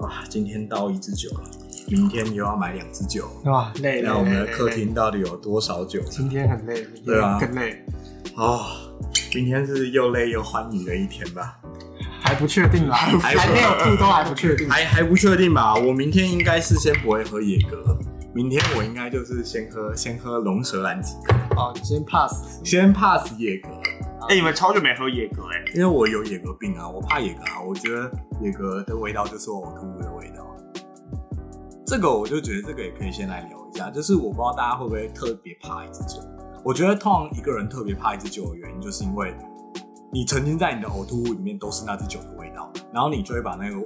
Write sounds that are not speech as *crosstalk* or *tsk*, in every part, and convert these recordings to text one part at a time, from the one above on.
哇，今天倒一支酒了，明天又要买两支酒，哇，累了。那我们的客厅到底有多少酒？今天很累，明对啊天更累，哦、明天是又累又欢愉的一天吧？还不确定啦，还还没有吐都还不确定。还还不确定吧？我明天应该是先不会喝野格，明天我应该就是先喝先喝龙舌兰几个，哦，你先 pass。先 pass 野格，哎、你们超久没喝野格哎、因为我有野格病啊，我怕野格啊，我觉得野格的味道就是我呕吐物的味道。这个我就觉得这个也可以先来聊一下，就是我不知道大家会不会特别怕一支酒。我觉得通常一个人特别怕一支酒的原因，就是因为你曾经在你的呕吐物里面都是那支酒的味道，然后你就会把那个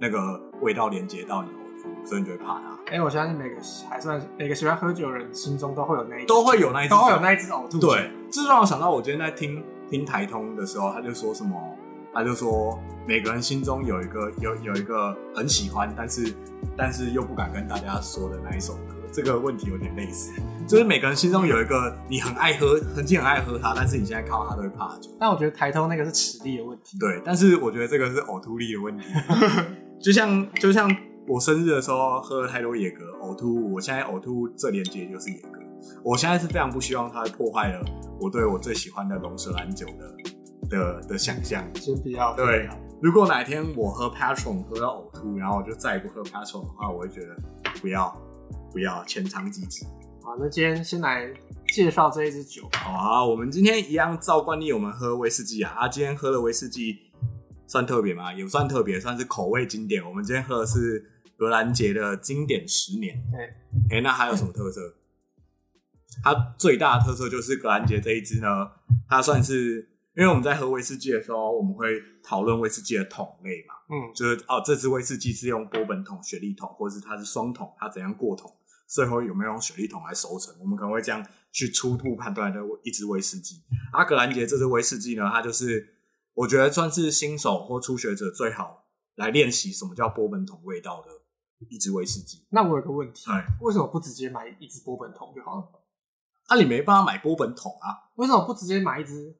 那个味道连接到你的呕吐物，所以你就会怕它。哎，我相信每个还算每个喜欢喝酒的人心中都会有那一都会有那一支都会有那一只呕吐酒。对，这就让我想到我今天在听听台通的时候，他就说什么，他就说每个人心中有一个有有一个很喜欢，但是但是又不敢跟大家说的那一首歌。这个问题有点类似，就是每个人心中有一个你很爱喝，曾经很爱喝它，但是你现在看到它都会怕酒。但我觉得台通那个是实力的问题。对，但是我觉得这个是呕吐力的问题，*laughs* 就像就像我生日的时候喝了太多野格，呕吐，我现在呕吐这连接就是野格，我现在是非常不希望它破坏了我对我最喜欢的龙舌兰酒的的的想象。先不要。对，如果哪天我喝 Patron 喝到呕吐，然后我就再也不喝 Patron 的话，我会觉得不要不要浅尝即止。好，那今天先来介绍这一支酒。好啊，我们今天一样照惯例，我们喝威士忌啊。啊，今天喝的威士忌算特别吗？也不算特别，算是口味经典。我们今天喝的是格兰杰的经典十年。对，哎、那还有什么特色？它最大的特色就是格兰杰这一支呢，它算是因为我们在喝威士忌的时候，我们会讨论威士忌的桶类嘛，嗯，就是哦，这支威士忌是用波本桶、雪莉桶，或者是它是双桶，它怎样过桶，最后有没有用雪莉桶来熟成，我们可能会这样去初步判断的一支威士忌。阿格兰杰这支威士忌呢，它就是我觉得算是新手或初学者最好来练习什么叫波本桶味道的一支威士忌。那我有个问题，哎，为什么不直接买一支波本桶就好了？那、你没办法买波本桶啊？为什么不直接买一支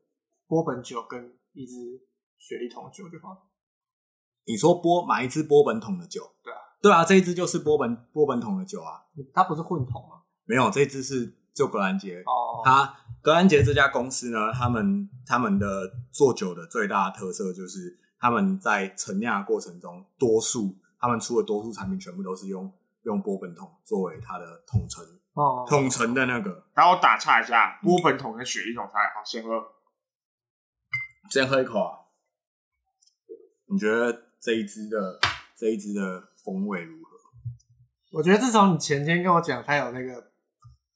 波本酒跟一支雪莉桶酒就好了？你说波买一支波本桶的酒，对啊，对啊，这一支就是波本波本桶的酒啊，它不是混桶吗？没有，这一支是就格兰杰哦，它格兰杰这家公司呢，他们他们的做酒的最大的特色就是他们在陈酿的过程中，多数他们出的多数产品全部都是用用波本桶作为它的统称哦，统称的那个。然后我打岔一下，波本桶跟雪莉桶才好，先喝。先喝一口啊，你觉得这一支的这一支的风味如何？我觉得自从你前天跟我讲他有那个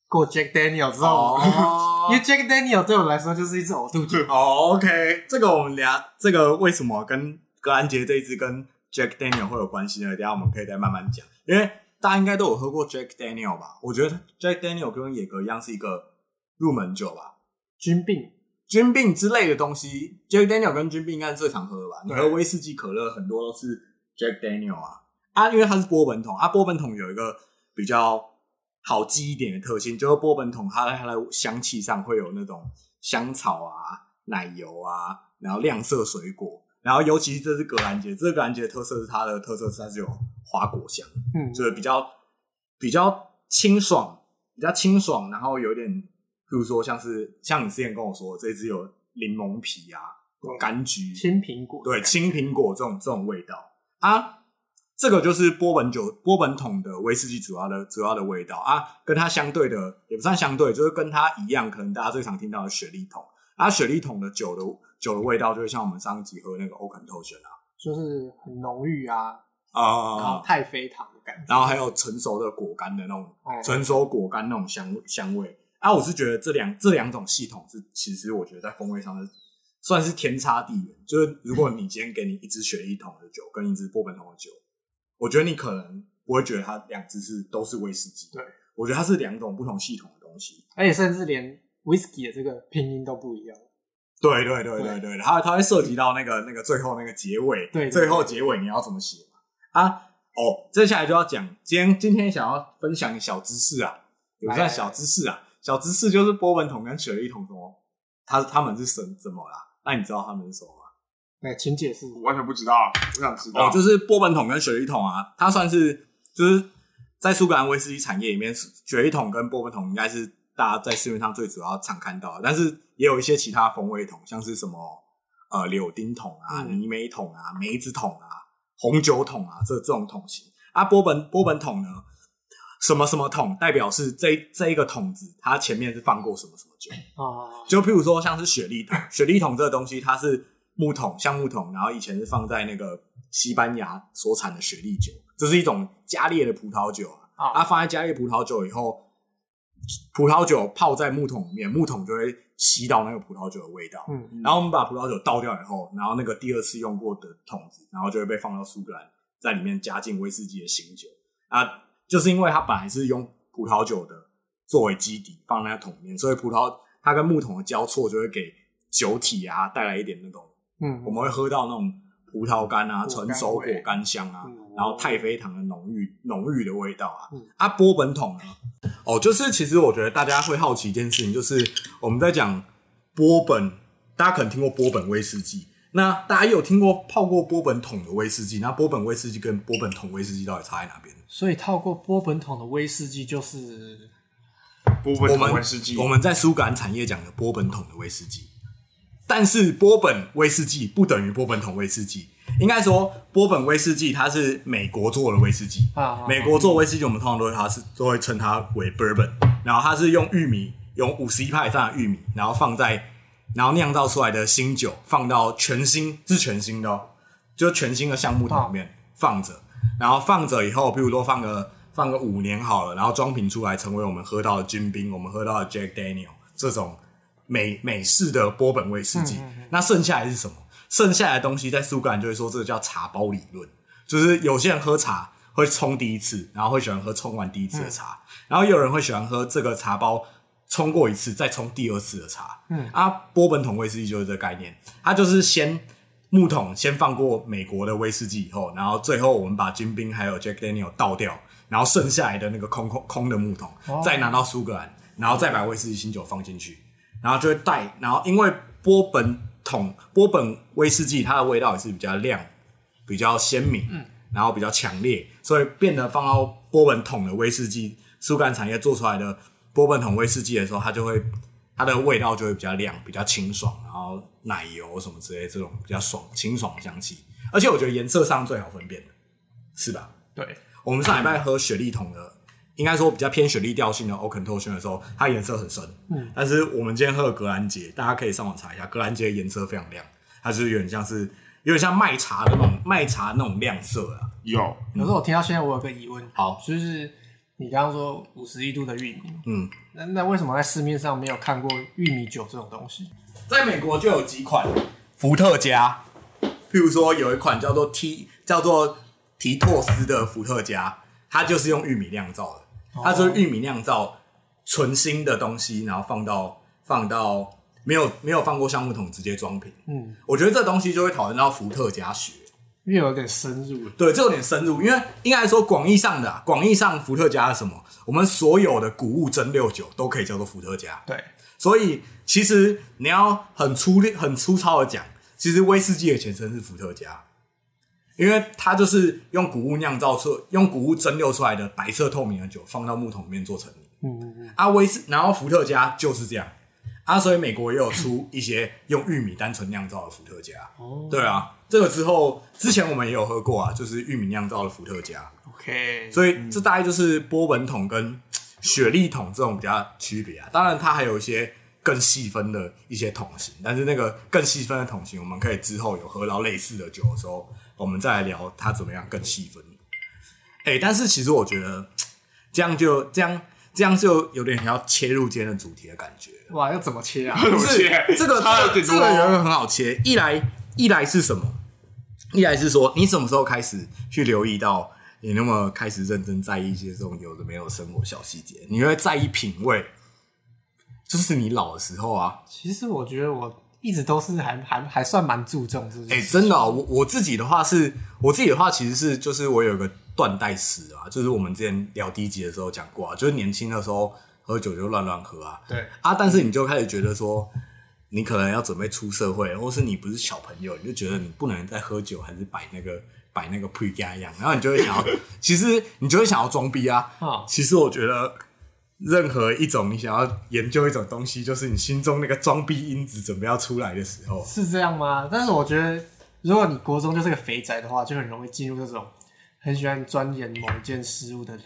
过 Jack Daniel 之后，哦 *laughs* 因为 Jack Daniel 对我来说就是一支呕吐酒。*laughs* 哦，OK，这个我们俩这个为什么跟格兰杰这一支跟 Jack Daniel 会有关系呢？等一下我们可以再慢慢讲，因为大家应该都有喝过 Jack Daniel 吧？我觉得 Jack Daniel 跟野格一样是一个入门酒吧，菌病。菌病之类的东西，Jack Daniel 跟菌病应该是最常喝的吧？你对喝威士忌、可乐很多都是 Jack Daniel 啊。啊，因为它是波本桶啊，波本桶有一个比较好记一点的特性，就是波本桶它在它的香气上会有那种香草啊、奶油啊，然后亮色水果，然后尤其是这是格兰杰，这个格兰杰的特色是它的特色是它是有花果香，嗯，就是比较比较清爽，比较清爽，然后有点，譬如说像是像你之前跟我说，这只有柠檬皮啊、柑橘、青苹果，对青苹果这种这种味道。啊。这个就是波本酒、波本桶的威士忌主要的主要的味道。啊，跟它相对的也不算相对，就是跟它一样，可能大家最常听到的雪莉桶。啊，雪莉桶的酒的酒的味道，就是像我们上一集喝那个欧肯透选啊，就是很浓郁啊，然啊、后太妃糖的感觉。然后还有成熟的果干的那种哦成熟果干那种香香味啊，我是觉得这两这两种系统是，其实我觉得在风味上是算是天差地远。就是如果你今天给你一支雪莉桶的酒跟一支波本桶的酒，我觉得你可能不会觉得它两支是都是威士忌，对我觉得它是两种不同系统的东西。而且甚至连 whisky 的这个拼音都不一样。对对对对对，它它会涉及到那个那个最后那个结尾，对对最后结尾你要怎么写嘛？啊哦，接下来就要讲今天今天想要分享小知识啊，也不算小知识啊，小知识就是波本桶跟雪莉桶什么，它它们是什怎么啦？那你知道他们是什么吗？哎，请解释。我完全不知道，我想知道。哦，就是波本桶跟雪莉桶啊，它算是就是在苏格兰威士忌产业里面，雪莉桶跟波本桶应该是大家在市面上最主要常看到的，但是也有一些其他风味桶，像是什么呃柳丁桶啊、嗯泥煤桶啊、梅子桶啊、红酒桶啊这这种桶型啊。波本波本桶呢，什么什么桶代表是这这一个桶子，它前面是放过什么什么酒。哦，就譬如说像是雪莉桶，*laughs* 雪莉桶这个东西它是木桶，橡木桶，然后以前是放在那个西班牙所产的雪莉酒，这是一种加烈的葡萄酒啊。啊它放在加烈葡萄酒以后，葡萄酒泡在木桶里面，木桶就会吸到那个葡萄酒的味道。嗯，然后我们把葡萄酒倒掉以后，然后那个第二次用过的桶子，然后就会被放到苏格兰，在里面加进威士忌的醒酒啊，就是因为它本来是用葡萄酒的作为基底放在那个桶里面，所以葡萄它跟木桶的交错就会给酒体啊带来一点那种，嗯，我们会喝到那种葡萄干啊、成熟果干香啊，嗯然后太妃糖的浓郁浓郁的味道啊。嗯啊，波本桶呢？哦，就是其实我觉得大家会好奇一件事情，就是我们在讲波本，大家可能听过波本威士忌，那大家也有听过泡过波本桶的威士忌，那波本威士忌跟波本桶威士忌到底差在哪边？所以套过波本桶的威士忌就是波本桶们威士忌，我们在苏格兰产业讲的波本桶的威士忌，但是波本威士忌不等于波本桶威士忌。应该说，波本威士忌它是美国做的威士忌，啊啊美国做威士忌，我们通常都会它是都会称它为 bourbon，然后它是用玉米，用五十一派以上的玉米，然后放在，然后酿造出来的新酒放到全新是全新的、哦，就全新的橡木桶里面放着，然后放着以后，比如说放个放个五年好了，然后装瓶出来，成为我们喝到的军兵，我们喝到的 Jack Daniel 这种美美式的波本威士忌。那剩下来是什么？剩下来的东西在苏格兰就会说这个叫茶包理论，就是有些人喝茶会冲第一次，然后会喜欢喝冲完第一次的茶，然后有人会喜欢喝这个茶包冲过一次再冲第二次的茶。嗯啊，波本桶威士忌就是这个概念，它就是先木桶先放过美国的威士忌以后，然后最后我们把金冰还有 Jack Daniel 倒掉，然后剩下来的那个空空空的木桶、哦再拿到苏格兰，然后再把威士忌新酒放进去，然后就会带，然后因为波本桶波本威士忌它的味道也是比较亮、比较鲜明，嗯，然后比较强烈，所以变得放到波本桶的威士忌，苏干产业做出来的波本桶威士忌的时候，它就会它的味道就会比较亮、比较清爽，然后奶油什么之类这种比较爽、清爽的香气，而且我觉得颜色上最好分辨的，是吧？对，我们上礼拜喝雪莉桶的，应该说比较偏雪莉调性的欧肯托轩的时候，它颜色很深。嗯，但是我们今天喝的格兰杰，大家可以上网查一下，格兰杰的颜色非常亮，它就是有点像是有点像麦茶的那种麦茶那种亮色啊。有可是我听到现在，我有个疑问，好就是你刚刚说五十一度的玉米，嗯，那那为什么在市面上没有看过玉米酒这种东西？在美国就有几款伏特加，譬如说有一款叫做 T 叫做提托斯的伏特加，它就是用玉米酿造的，它就是玉米酿造纯新的东西，然后放到放到没有没有放过橡木桶直接装瓶。嗯，我觉得这东西就会讨论到伏特加学。因为有点深入了。对，这有点深入，因为应该来说广义上的啊广义上伏特加是什么？我们所有的谷物蒸馏酒都可以叫做伏特加。对，所以其实你要很粗略、很粗糙的讲，其实威士忌的前身是伏特加，因为它就是用谷物酿造出、用谷物蒸馏出来的白色透明的酒放到木桶里面做成泥。嗯嗯嗯，啊，威士，然后伏特加就是这样啊，所以美国也有出一些用玉米单纯酿造的伏特加。哦对啊，这个之后之前我们也有喝过啊，就是玉米酿造的伏特加。，OK，所以这大概就是波本桶跟雪莉桶这种比较区别啊。当然，它还有一些更细分的一些桶型，但是那个更细分的桶型，我们可以之后有喝到类似的酒的时候，我们再来聊它怎么样更细分。哎、但是其实我觉得这样就这样这样就有点要切入今天的主题的感觉。哇，要怎么切啊？*laughs* 怎么不是切这个 *laughs* 这个差了挺多这个有一个很好切，一来一来是什么？一来是说你什么时候开始去留意到你那么开始认真在意一些这种有的没有生活小细节，你会在意品味，就是你老的时候啊。其实我觉得我一直都是还还还算蛮注重是不是哎、事。真的哦、我我自己的话是，我自己的话其实是，就是我有个断代史啊，就是我们之前聊第一集的时候讲过啊，就是年轻的时候喝酒就乱乱喝啊，对，啊，但是你就开始觉得说，你可能要准备出社会，或是你不是小朋友，你就觉得你不能再喝酒，还是摆那个摆那个 pre 一样，然后你就会想要，*laughs* 其实你就会想要装逼啊。啊其实我觉得，任何一种你想要研究一种东西，就是你心中那个装逼因子准备要出来的时候。是这样吗？但是我觉得，如果你国中就是个肥宅的话，就很容易进入这种很喜欢钻研某一件事物的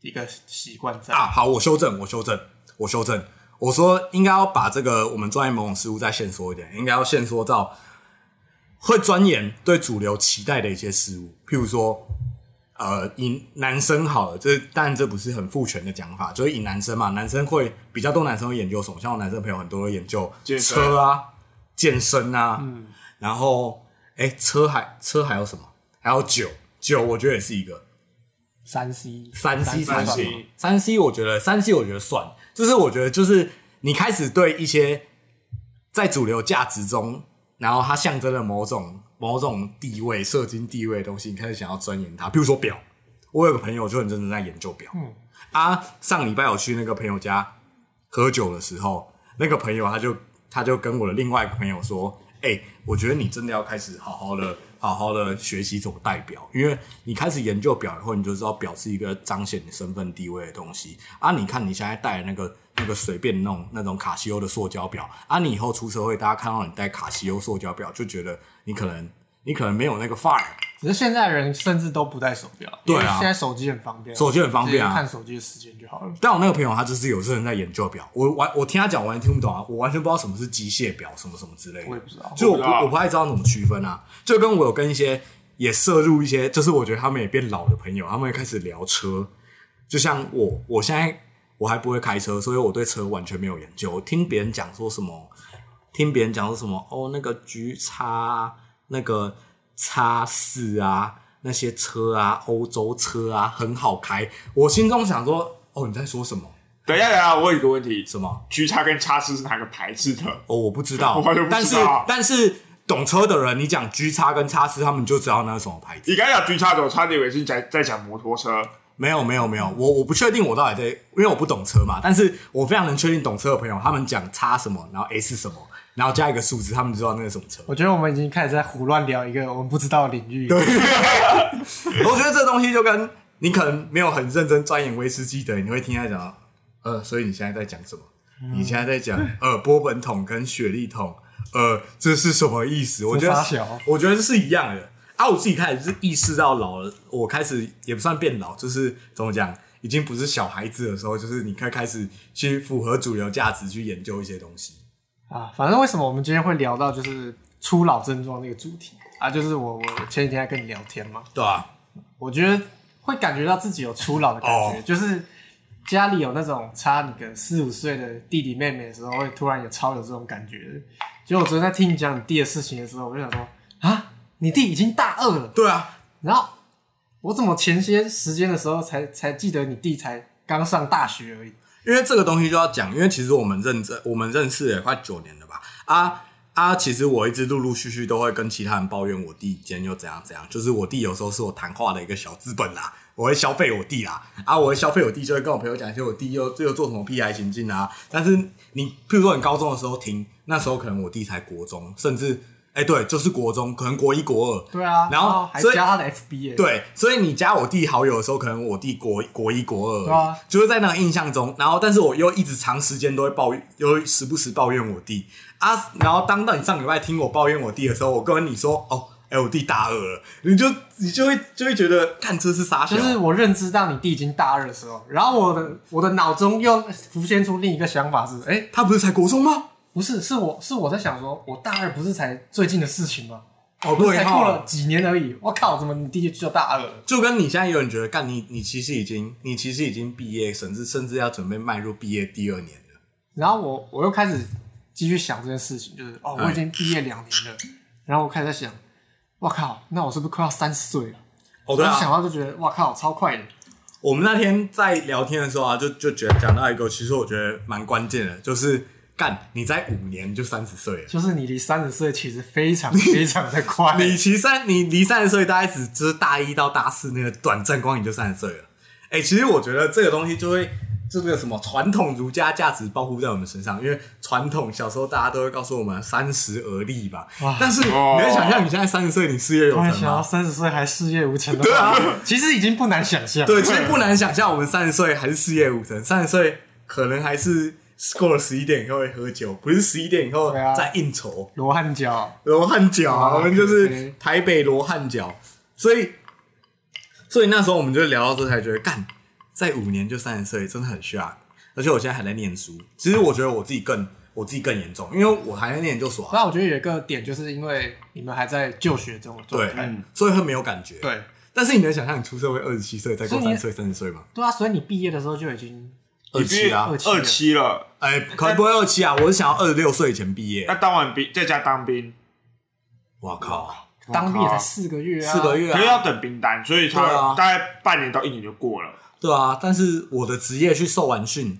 一个习惯在。啊，好，我修正，我修正，我修正。我说应该要把这个我们钻研某种事物再限缩一点，应该要限缩到会钻研对主流期待的一些事物，譬如说，呃，以男生好了，这但这不是很父权的讲法，就是以男生嘛，男生会比较多男生会研究什么？像我男生朋友很多会研究车啊、健身啊，嗯，然后哎、车还车还有什么？还有酒，酒我觉得也是一个。三 C 三 C 三产 C 品，三 C 我觉得三 C 我觉得算，就是我觉得就是你开始对一些在主流价值中，然后它象征了某种某种地位、社经地位的东西，你开始想要钻研它。比如说表，我有个朋友就很认真在研究表，嗯啊，上礼拜我去那个朋友家喝酒的时候，那个朋友他就他就跟我的另外一个朋友说：“哎、我觉得你真的要开始好好的、好好的学习怎么戴表，因为你开始研究表以后，你就知道表是一个彰显你身份地位的东西啊。你看你现在戴的那个那个随便弄那种卡西欧的塑胶表啊，你以后出社会，大家看到你戴卡西欧塑胶表，就觉得你可能你可能没有那个范儿。”只是现在人甚至都不戴手表，对啊现在手机很方便，手机很方便啊看手机的时间就好了。但我那个朋友他就是有认真在研究表，我完我听他讲，完全听不懂啊，我完全不知道什么是机械表，什么什么之类的。我也不知道就我不我不太知道怎么区分啊。就跟我有跟一些也摄入一些，就是我觉得他们也变老的朋友，他们也开始聊车。就像我，我现在我还不会开车，所以我对车完全没有研究。我听别人讲说什么，听别人讲说什么哦，那个 G 叉那个叉四啊，那些车啊，欧洲车啊，很好开。我心中想说，哦，你在说什么？等一下，等一下，我有一个问题什么？，G 叉跟叉四是哪个牌子的？哦，我不知道，我完全不但是知道但是懂车的人，你讲 G 叉跟叉四，他们就知道那是什么牌子。你刚才讲 G 叉的，我差点以为是你在在讲摩托车。没有没有没有，我我不确定我到底在，因为我不懂车嘛。但是我非常能确定懂车的朋友，他们讲叉什么，然后 S 什么，然后加一个数字，他们就知道那是什么车。我觉得我们已经开始在胡乱聊一个我们不知道的领域。对 *laughs* 我觉得这东西就跟你可能没有很认真钻研威士忌的，你会听他讲，呃，所以你现在在讲什么？你现在在讲呃波本桶跟雪莉桶，呃，这是什么意思？我觉得我觉得是一样的。啊，我自己开始是意识到老了，我开始也不算变老，就是怎么讲，已经不是小孩子的时候，就是你开开始去符合主流价值去研究一些东西。啊，反正为什么我们今天会聊到就是初老症状这个主题啊？就是我我前几天在跟你聊天嘛，对啊，我觉得会感觉到自己有初老的感觉，哦就是家里有那种差你个四五岁的弟弟妹妹的时候，会突然有超有这种感觉的。结果我昨天在听你讲你弟的事情的时候，我就想说啊，你弟已经大二了，对啊，然后我怎么前些时间的时候才才记得你弟才刚上大学而已？因为这个东西就要讲，因为其实我们认真，我们认识也快九年了吧？啊啊，其实我一直陆陆续续都会跟其他人抱怨我弟今天又怎样怎样，就是我弟有时候是我谈话的一个小资本啦，我会消费我弟啦，啊，我会消费我弟，就会跟我朋友讲一些我弟又又做什么屁孩行径啊。但是你，譬如说你高中的时候听，那时候可能我弟才国中，甚至哎、对，就是国中，可能国一国二，对啊，然后还加他的 FB 耶、对，所以你加我弟好友的时候，可能我弟国国一国二，对啊就是在那个印象中，然后但是我又一直长时间都会抱怨，又时不时抱怨我弟。啊，然后当到你上礼拜听我抱怨我弟的时候，我跟你说哦，哎、我弟大二了，你就你就会就会觉得，看这是傻小，就是我认知到你弟已经大二的时候，然后我的我的脑中又浮现出另一个想法是，哎、他不是才国中吗？不是，是我是我在想说，我大二不是才最近的事情吗？哦，不是对才过了哈，几年而已，我靠，怎么你弟就大二了？就跟你现在有人觉得，干你你其实已经你其实已经毕业，甚至甚至要准备迈入毕业第二年了。然后我我又开始继续想这件事情，就是哦，我已经毕业两年了，然后我开始在想，我靠，那我是不是快要三十岁了？哦，对啊，我想到就觉得哇靠，超快的。我们那天在聊天的时候啊，就就觉得讲到一个，其实我觉得蛮关键的，就是干你在五年就三十岁了。就是你离三十岁其实非常 *laughs* 非常的快，你其实三，你离三十岁大概只就是大一到大四那个短暂光影就三十岁了。哎、其实我觉得这个东西就会这个什么传统儒家价值保护在我们身上，因为传统小时候大家都会告诉我们三十而立吧哇。但是你哦能想象你现在三十岁，你事业有突然成吗？想到三十岁还事业无成的话，其实已经不难想象。对，其实不难想象，我们三十岁还是事业无成，三十岁可能还是过了十一点以后会喝酒，不是十一点以后对啊。再应酬。罗汉脚，罗汉脚。我们就是台北罗汉脚，所以所以那时候我们就聊到这，才觉得干，在五年就三十岁，真的很 shock。而且我现在还在念书，其实我觉得我自己更我自己更严重，因为我还在念研究所、啊，那我觉得有一个点，就是因为你们还在就学中对态，，所以会没有感觉。，对。但是你能想象你出社会二十七岁，再过所以你三十岁、三十岁吗？对啊，所以你毕业的时候就已经二七啊，二七了，哎，可能不会二七啊，我是想要二十六岁以前毕业。那。当完兵在家当兵，我靠，当兵也才四个月啊，四个月啊，可是要等兵单，所以他大概半年到一年就过了。对啊，但是我的职业去受完训，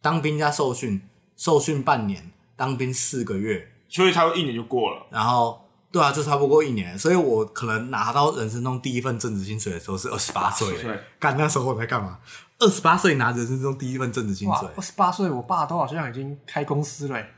当兵加受训，受训半年，当兵四个月，所以差不多一年就过了。然后对啊，就差不多一年，所以我可能拿到人生中第一份正职薪水的时候是二十八岁。对，干那时候我在干嘛？二十八岁拿人生中第一份正职薪哇水，，二十八岁，我爸都好像已经开公司了欸，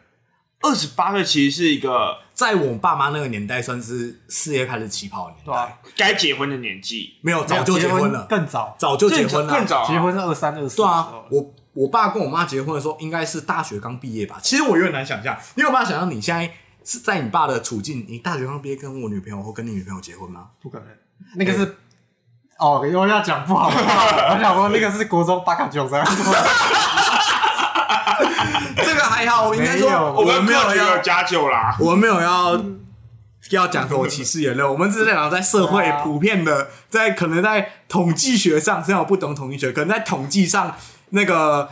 二十八岁其实是一个在我爸妈那个年代算是事业开始起跑的年对？该结婚的年纪，没有早就结婚了，更早，早就结婚了，更早啊。结婚是二三二四，对啊，我我爸跟我妈结婚的时候，应该是大学刚毕业吧。其实我有点难想象，你有办法想象你现在是在你爸的处境，你大学刚毕业跟我女朋友或跟你女朋友结婚吗？不可能，那个是。哦，又要讲不好的话，*laughs* 我想说那个是国中八卡九三，*laughs* 这个还好，我应该说我们没有有要，加酒啦。我们没有要 *laughs* 要讲说我歧视言论，我们只是在讲在社会普遍的，在可能在统计学上，虽然我不懂统计学，可能在统计上那个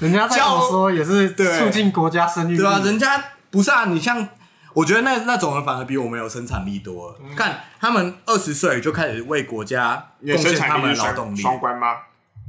人家在跟我说也是对促进国家生育率，对啊，人家不是啊，你像。我觉得那那种人反而比我们有生产力多了。看他们二十岁就开始为国家贡献他们的劳动力，双双关吗？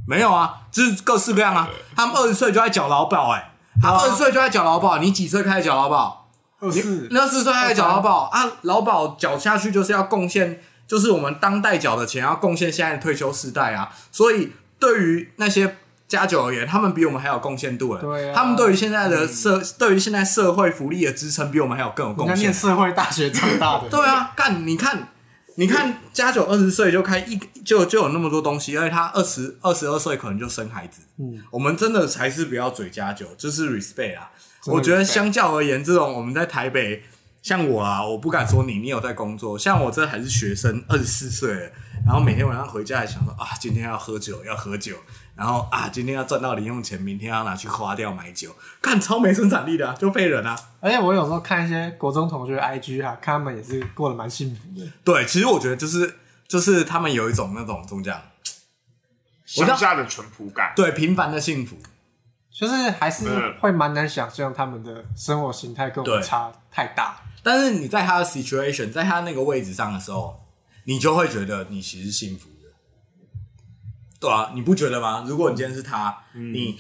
没有啊，就是各式各样啊。他们二十岁就在缴劳保、哎，他二十岁就在缴劳保，你几岁开始缴劳保？二四你二十岁开始缴劳保啊？劳保缴下去就是要贡献，就是我们当代缴的钱要贡献现在的退休世代啊。所以对于那些家酒而言，他们比我们还有贡献度了。对啊他们对于现在的社，对于现在社会福利的支撑，比我们还有更有贡献。社会大学长大的，*laughs* 对啊，干你看，你看加九二十岁就开一就就有那么多东西，而且他二十二十二岁可能就生孩子。嗯，我们真的才是不要嘴加酒，就是 respect 啊。我觉得相较而言，这种我们在台北，像我啊，我不敢说你，你有在工作，像我这还是学生，二十四岁了，然后每天晚上回家还想说啊，今天要喝酒，要喝酒。然后啊，今天要赚到零用钱，明天要拿去花掉买酒，看超没生产力的、啊，就废人啊。而且我有时候看一些国中同学 IG 啊，看他们也是过得蛮幸福的。对，其实我觉得就是就是他们有一种那种怎么讲，乡下的淳朴感。对平凡的幸福。就是还是嗯会蛮难想象他们的生活形态跟我们差太大。但是你在他的 situation，在他那个位置上的时候，你就会觉得你其实幸福的，对啊，你不觉得吗？如果你今天是他，你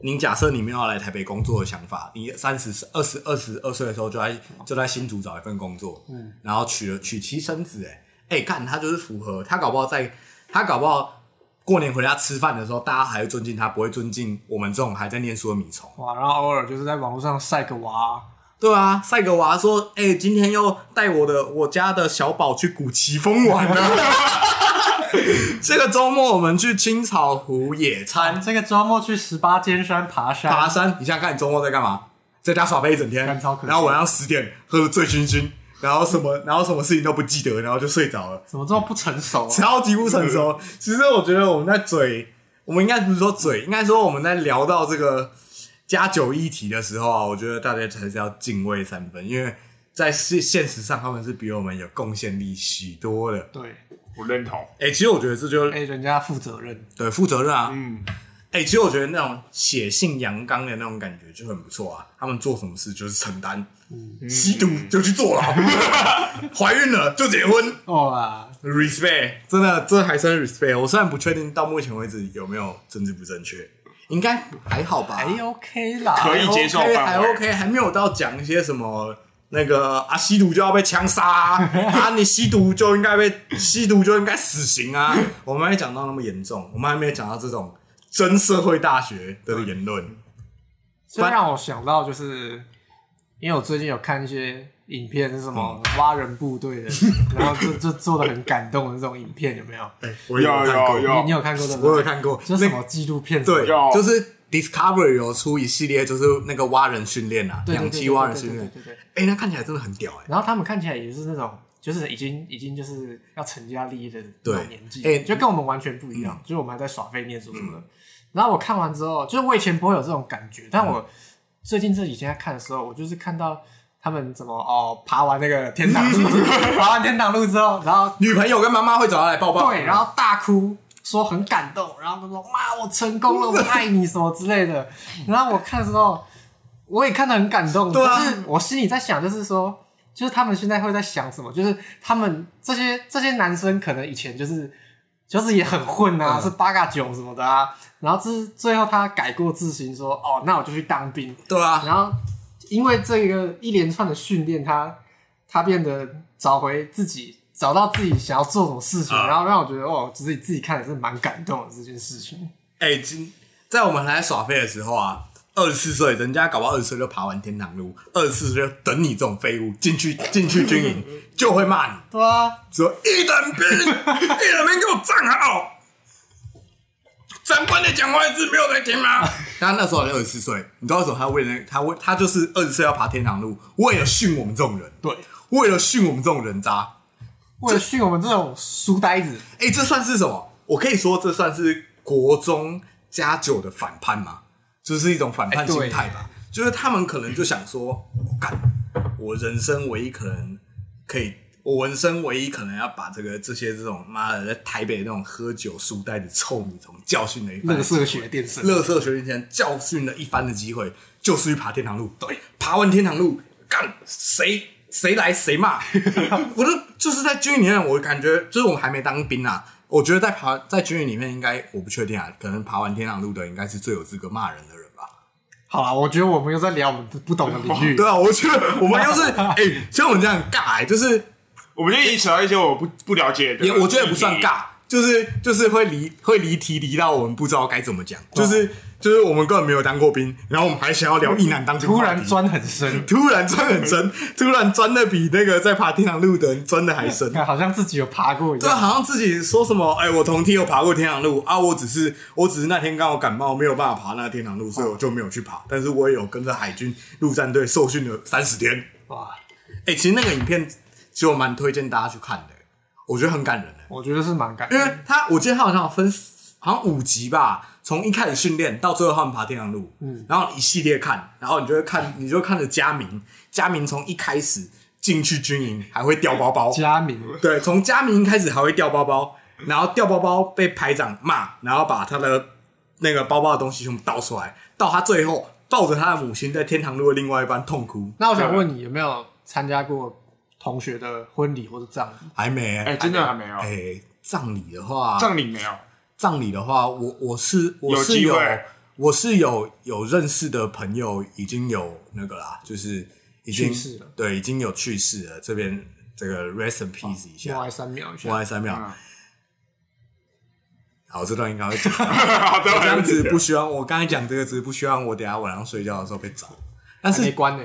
你假设你没有要来台北工作的想法，你三十二十二十二岁的时候就在就在新竹找一份工作，嗯，然后娶了娶妻生子、哎哎，看他就是符合他，搞不好在他搞不好过年回家吃饭的时候，大家还会尊敬他，不会尊敬我们这种还在念书的米虫。哇，然后偶尔就是在网络上晒个娃，对啊，赛格娃说：“哎、今天又带我的我家的小宝去古奇峰玩了。*laughs* *laughs* 这个周末我们去青草湖野餐、这个周末去十八尖山爬山，爬山。你想想看，你周末在干嘛？在家耍飞一整天然后晚上十点喝的醉醺醺，然后什么，*laughs* 然后什么事情都不记得，然后就睡着了，怎么这么不成熟、啊？*laughs* 超级不成熟。其实我觉得我们在嘴，我们应该不是说嘴，应该说我们在聊到这个加酒议题的时候啊，我觉得大家还是要敬畏三分，因为在现现实上他们是比我们有贡献力许多的。对，我认同。哎、其实我觉得这就哎、人家负责任，对负责任啊。嗯，哎、其实我觉得那种血性阳刚的那种感觉就很不错啊。他们做什么事就是承担，吸毒就去做了，*laughs* 怀孕了就结婚哦啊，，respect，*laughs* 真的这还算 respect。我虽然不确定到目前为止有没有政治不正确，应该还好吧，还 OK 啦，可以接受范围还 OK，还没有到讲一些什么。那个啊，吸毒就要被枪杀啊！*laughs* 啊你吸毒就应该被吸毒就应该死刑啊！我们还没讲到那么严重，我们还没有讲到这种真社会大学的言论。这让我想到，就是因为我最近有看一些影片，是什么嗯挖人部队的，*laughs* 然后就就做的很感动的这种影片，有没有？我有看过，有有你你有看过对不对？我有看过，就是什么纪录片？对，就是 Discovery 有出一系列，就是那个蛙人训练啊，对对对两栖蛙人训练对对对。哎，那看起来真的很屌哎。然后他们看起来也是那种，就是已经已经就是要成家立业的那种年纪，哎就跟我们完全不一样。就是我们还在耍废念书什么的。然后我看完之后，就是我以前不会有这种感觉，但我最近这几天在看的时候，我就是看到他们怎么哦爬完那个天堂路，*laughs* 爬完天堂路之后，然后女朋友跟妈妈会找他来抱抱，对，然后大哭，说很感动，然后他说妈，我成功了，我爱你什么之类的。*laughs* 然后我看的时候，我也看得很感动，对啊可是我心里在想，就是说，就是他们现在会在想什么？就是他们这些这些男生可能以前就是就是也很混啊，嗯是八嘎囧什么的啊，然后这最后他改过自新说，哦，那我就去当兵，对啊，然后因为这个一连串的训练，他他变得找回自己，找到自己想要做什么事情，啊然后让我觉得哦，自己自己看也是蛮感动的这件事情。哎，今在我们还在耍废的时候啊，二十四岁，人家搞不好二十岁就爬完天堂路，二十四岁就等你这种废物进去 *laughs* 进去军营，就会骂你对啊，说一等兵，*laughs* 一等兵给我站好。长官的讲话一直没有在听吗？*laughs* 他那时候才二十四岁，你知道为什么他为了他为他就是二十岁要爬天堂路，为了训我们这种人，对，为了训我们这种人渣。为了训我们这种书呆子，哎、这算是什么？我可以说这算是国中加九的反叛吗？就是一种反叛心态吧。就是他们可能就想说，我干，我人生唯一可能可以，我人生唯一可能要把这个这些这种妈的在台北那种喝酒书呆子臭米虫教训了一番乐，色学电视，乐色学院前教训了一番的机会，就是去爬天堂路。对，爬完天堂路，干谁谁来谁骂。*laughs* 我就就是在军营里面，我感觉就是我们还没当兵啊。我觉得在爬在军营里面，应该我不确定啊，可能爬完天堂路的应该是最有资格骂人的人吧。好啦，我觉得我们又在聊我们不懂的领域。*laughs* 对啊，我觉得 *laughs* 我们又是哎、像我们这样尬、欸，就是我们就一直扯到一些我不不了解的，也我觉得也不算。尬，就是就是会离会离题离到我们不知道该怎么讲，就是就是我们根本没有当过兵，然后我们还想要聊一男当兵，突然钻很深，突然钻很深，突然钻的比那个在爬天堂路的人钻的还深。*laughs* 好像自己有爬过一样对。好像自己说什么，哎、我同梯有爬过天堂路啊，我只是我只是那天刚好感冒，没有办法爬那个天堂路，所以我就没有去爬。但是我也有跟着海军陆战队受训了三十天。哇，哎、其实那个影片其实我蛮推荐大家去看的，我觉得很感人的。我觉得是蛮感因人。为他我记得他好像有分好像五集吧，从一开始训练到最后他们爬天堂路，嗯，然后一系列看，然后你就会看，你就看着佳明，佳明从一开始进去军营还会掉包包，佳明，对，从佳明开始还会掉包包，然后掉包包被排长骂，然后把他的那个包包的东西全部倒出来，到他最后抱着他的母亲在天堂路的另外一半痛哭，那我想问你有没有参加过同学的婚礼或者葬礼？还没、哎，真的还没有。哎、葬礼的话，葬礼没有，葬礼的话，我我是我有是有机会我是有有认识的朋友已经有那个啦，就是已经去世了对，已经有去世了。这边这个 rest in peace 一下，默哀三秒一下。默哀三秒。嗯好，这段应该会剪掉。*laughs* 好的，我这样子不希望，我刚才讲这个只是不希望我等下晚上睡觉的时候被找。但是还没关呢、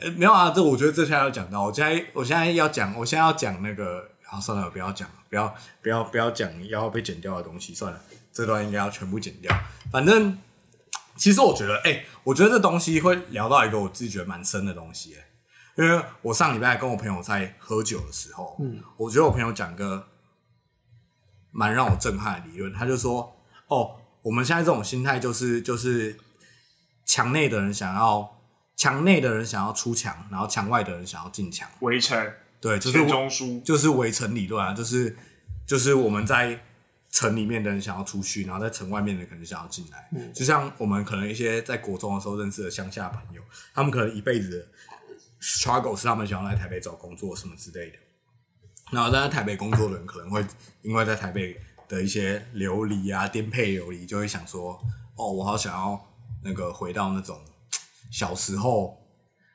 呃，没有啊，这我觉得这下要讲到，我现在我现在要讲，我现在要讲那个，好算了，不要讲，不要不要不要讲要被剪掉的东西，算了，这段应该要全部剪掉。反正其实我觉得，哎、我觉得这东西会聊到一个我自己觉得蛮深的东西、哎因为我上礼拜跟我朋友在喝酒的时候，嗯，我觉得我朋友讲个蛮让我震撼的理论，他就说，哦，我们现在这种心态就是就是墙内的人想要墙内的人想要出墙，然后墙外的人想要进墙。围城对，就是中枢，就是围城理论啊，就是就是我们在城里面的人想要出去，然后在城外面的人可能想要进来。就像我们可能一些在国中的时候认识的乡下朋友，他们可能一辈子的 struggle 是他们想要来台北找工作什么之类的。然后在台北工作的人可能会因为在台北的一些流离啊、颠沛流离，就会想说：哦，我好想要那个回到那种小时候，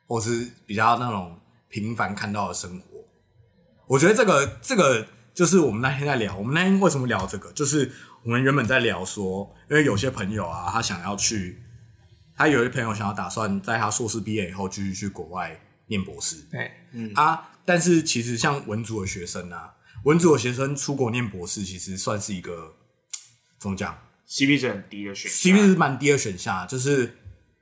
或是比较那种平凡看到的生活。我觉得这个这个就是我们那天在聊，我们那天为什么聊这个？就是我我们原本在聊说，因为有些朋友啊，他想要去，他有些朋友想要打算在他硕士毕业以后继续去国外念博士，对，啊，但是其实像文组的学生啊，文组的学生出国念博士，其实算是一个怎么讲 CP 值很低的选项。，CP 是蛮低的选项啊。就是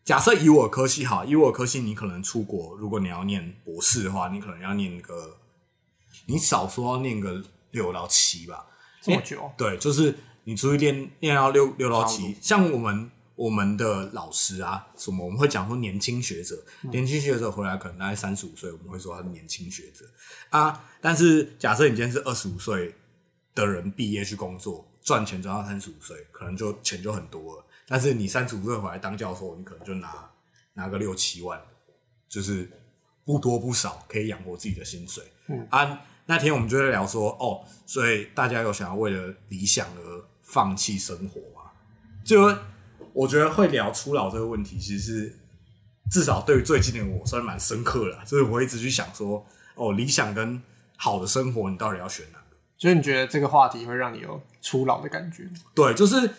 假设以我科系好，以我科系，你可能出国，如果你要念博士的话，你可能要念个，你少说要念个六到七吧。这么久，对，就是你出去练练到六六到七，像我们我们的老师啊，什么我们会讲说年轻学者，年轻学者回来可能大概三十五岁，我们会说他是年轻学者啊。但是假设你今天是二十五岁的人毕业去工作，赚钱赚到三十五岁，可能就钱就很多了。但是你三十五岁回来当教授，你可能就拿拿个六七万，就是不多不少，可以养活自己的薪水。嗯啊，那天我们就在聊说，哦，所以大家有想要为了理想而放弃生活吗？就我觉得会聊初老这个问题，其实是至少对于最近的我算是蛮深刻的啦，所以我一直去想说，哦，理想跟好的生活，你到底要选哪个？所以你觉得这个话题会让你有初老的感觉，对，就是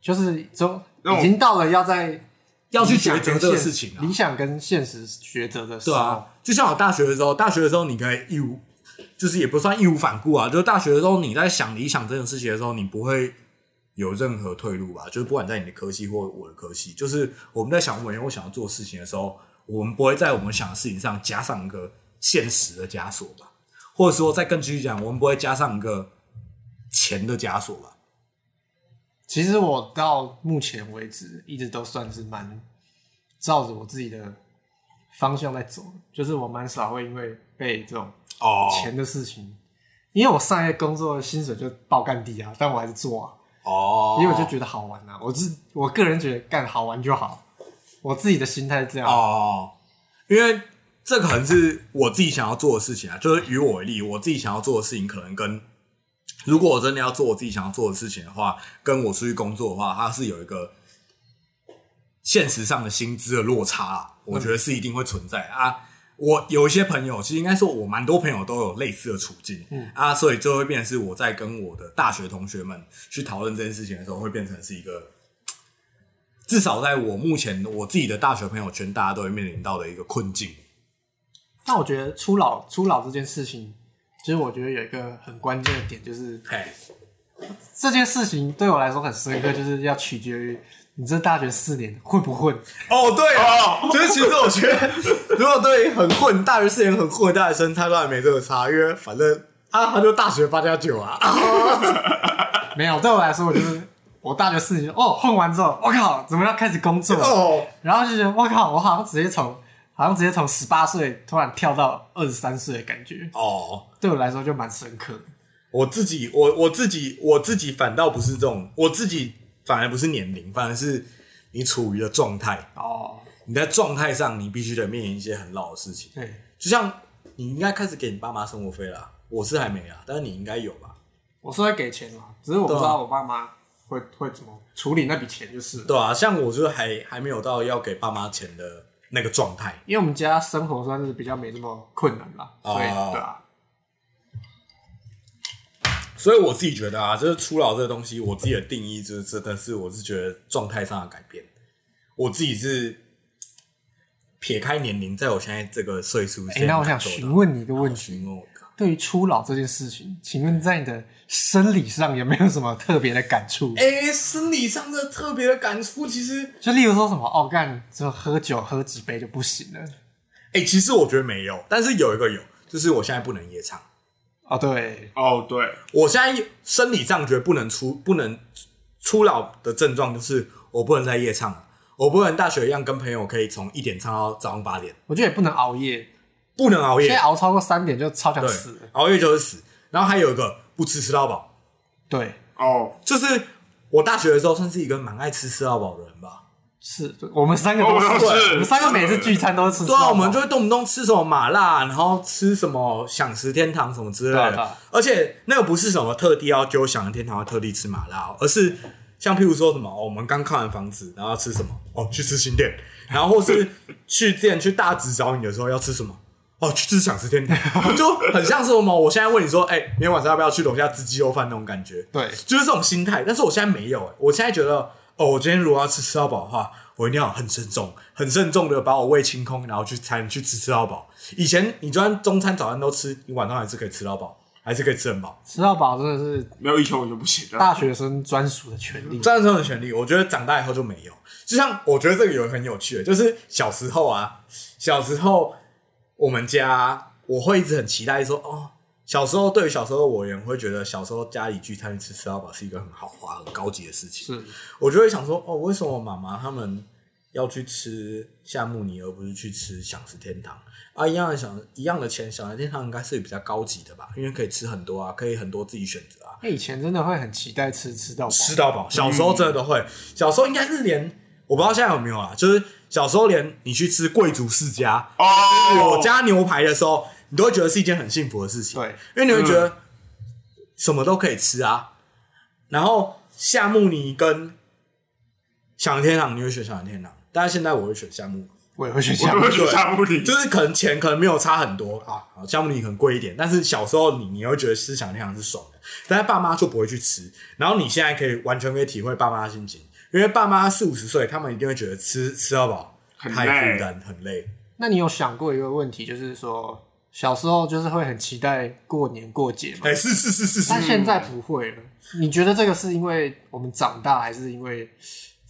就是就已经到了要在要去抉择这个事情啊理。想跟现实抉择的时候，对啊，就像我大学的时候，大学的时候你可以义无，就是也不算义无反顾啊。就是大学的时候你在想理想这件事情的时候，你不会有任何退路吧？就是不管在你的科系或我的科系，就是我们在想我们我想要做事情的时候，我们不会在我们想的事情上加上一个现实的枷锁吧？或者说再更继续讲，我们不会加上一个钱的枷锁吧？其实我到目前为止一直都算是蛮照着我自己的方向在走，就是我蛮少会因为被这种哦钱的事情，因为我上一个工作的薪水就爆干低啊，但我还是做啊，哦因为我就觉得好玩啊，我自我个人觉得干好玩就好，我自己的心态是这样。哦，因为这可能是我自己想要做的事情啊。就是以我为例，我自己想要做的事情，可能跟如果我真的要做我自己想要做的事情的话，跟我出去工作的话，它是有一个现实上的薪资的落差啊。我觉得是一定会存在啊。我有一些朋友，其实应该说，我蛮多朋友都有类似的处境，嗯啊，所以就会变成是我在跟我的大学同学们去讨论这件事情的时候，会变成是一个至少在我目前我自己的大学朋友圈，大家都会面临到的一个困境。那我觉得初老初老这件事情，其实我觉得有一个很关键的点，就是嘿，这件事情对我来说很深刻，就是要取决于你这大学四年混不混。哦，对啊，*laughs* 就是其实我觉得，如果对很混大学四年很混的大学生，他当然没这个差，因为反正啊，他就大学八加九啊。*laughs* 没有，对我来说，我就是我大学四年哦，混完之后，我靠，怎么要开始工作？哦，然后就觉得我靠，我好像直接从好像直接从十八岁突然跳到二十三岁的感觉，哦，对我来说就蛮深刻的。我自己，我我自己，我自己反倒不是这种，我自己反而不是年龄，反而是你处于的状态。哦，你在状态上，你必须得面临一些很老的事情。对，就像你应该开始给你爸妈生活费了，我是还没啊，但是你应该有吧？我是会给钱嘛，只是我不知道我爸妈会会怎么处理那笔钱，就是了对啊，像我就是还还没有到要给爸妈钱的那个状态。因为我们家生活算是比较没这么困难啦，所以哦对啊，所以我自己觉得啊，就是初老这个东西，我自己的定义就是真的是，我是觉得状态上的改变。我自己是撇开年龄，在我现在这个岁数，哎、那我想询问你一个问题，对于初老这件事情，请问在你的生理上有没有什么特别的感触？哎、生理上的特别的感触，其实就例如说什么哦，干就喝酒喝几杯就不行了。哎、其实我觉得没有，但是有一个有，就是我现在不能夜唱。哦，对，哦，对，我现在生理上觉得不能出不能初老的症状，就是我不能在夜唱了，我不能大学一样跟朋友可以从一点唱到早上八点，我觉得也不能熬夜，不能熬夜，现在熬超过三点就超想死。，熬夜就是死。然后还有一个不吃吃到饱，对，哦，就是我大学的时候算是一个蛮爱吃吃到饱的人吧。是我们三个都是，我们三个每次聚餐都是吃对啊，我们就会动不动吃什么麻辣，然后吃什么享食天堂什么之类的。而且那个不是什么特地要揪享食天堂要特地吃麻辣、哦，而是像譬如说什么，哦我们刚看完房子，然后要吃什么？哦，去吃新店。然后或是去店去大直找你的时候要吃什么？哦，去吃享食天堂，就很像是什么？我现在问你说，哎、明天晚上要不要去楼下吃鸡肉饭那种感觉？对，就是这种心态。但是我现在没有、哎，我现在觉得，哦，我今天如果要吃吃到饱的话，我一定要很慎重、很慎重的把我胃清空，然后去才能去吃吃到饱。以前你就算中餐、早餐都吃，你晚上还是可以吃到饱，还是可以吃很饱。吃到饱真的是没有一球我就不行了。大学生专属的权利。战争的权利，我觉得长大以后就没有。就像我觉得这个有很有趣的，就是小时候啊，小时候我们家我会一直很期待说，哦，小时候对于小时候我而言，我会觉得小时候家里聚餐吃吃到饱是一个很豪华、很高级的事情。是，我就会想说，哦，为什么妈妈他们要去吃夏目尼，而不是去吃享食天堂啊？一样的想一样的钱，享食天堂应该是比较高级的吧？因为可以吃很多啊，可以很多自己选择啊。那，以前真的会很期待吃吃到饱，吃到饱。小时候真的都会，小时候应该是连我不知道现在有没有啊，就是小时候连你去吃贵族世家哦，我家牛排的时候，你都会觉得是一件很幸福的事情。对，因为你会觉得什么都可以吃啊。然后夏目尼跟小天堂，你会选小天堂，但是现在我会选夏目。我也会选夏目里，就是可能钱可能没有差很多啊，好项目里可能贵一点，但是小时候你你会觉得吃享天堂是爽的，但是爸妈就不会去吃，然后你现在可以完全可以体会爸妈的心情，因为爸妈四五十岁，他们一定会觉得吃吃到饱太负担很累，那你有想过一个问题，就是说小时候就是会很期待过年过节嘛，哎、是是是是是但，现在不会了。你觉得这个是因为我们长大，还是因为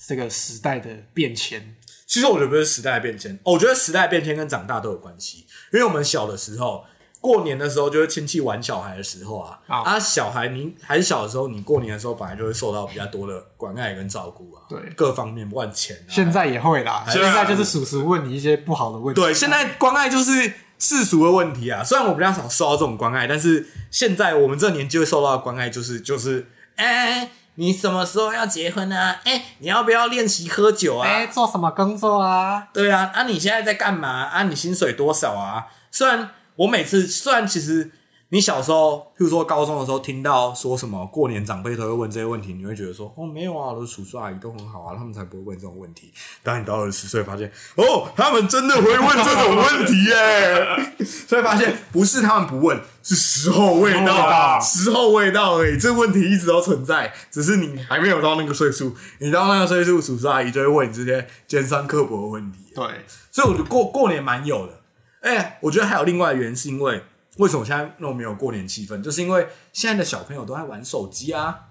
这个时代的变迁？其实我觉得不是时代的变迁，哦我觉得时代的变迁跟长大都有关系，因为我们小的时候。过年的时候，就是亲戚玩小孩的时候啊，好啊，小孩你还小的时候，你过年的时候本来就会受到比较多的关爱跟照顾啊，对各方面不管钱啊，现在也会啦，现在在就是叔叔问你一些不好的问题。对，现在关爱就是世俗的问题啊。虽然我比较少受到这种关爱，但是现在我们这年纪会受到的关爱就是就是，哎、你什么时候要结婚啊？哎、你要不要练习喝酒啊？哎、做什么工作啊？对啊，啊，你现在在干嘛？啊，你薪水多少啊？虽然我每次，虽然其实你小时候，譬如说高中的时候，听到说什么过年长辈都会问这些问题，你会觉得说，哦，没有啊，我的叔叔阿姨都很好啊，他们才不会问这种问题。当你到二十岁，发现，哦，他们真的会问这种问题耶，*laughs* 所以发现不是他们不问，是时候未未到，到时候未到而已。这个问题一直都存在，只是你还没有到那个岁数。你到那个岁数，叔叔阿姨就会问你这些尖酸刻薄的问题。对，所以我觉得过过年蛮有的。哎、我觉得还有另外的原因，是因为为什么现在那么没有过年气氛，就是因为现在的小朋友都在玩手机啊。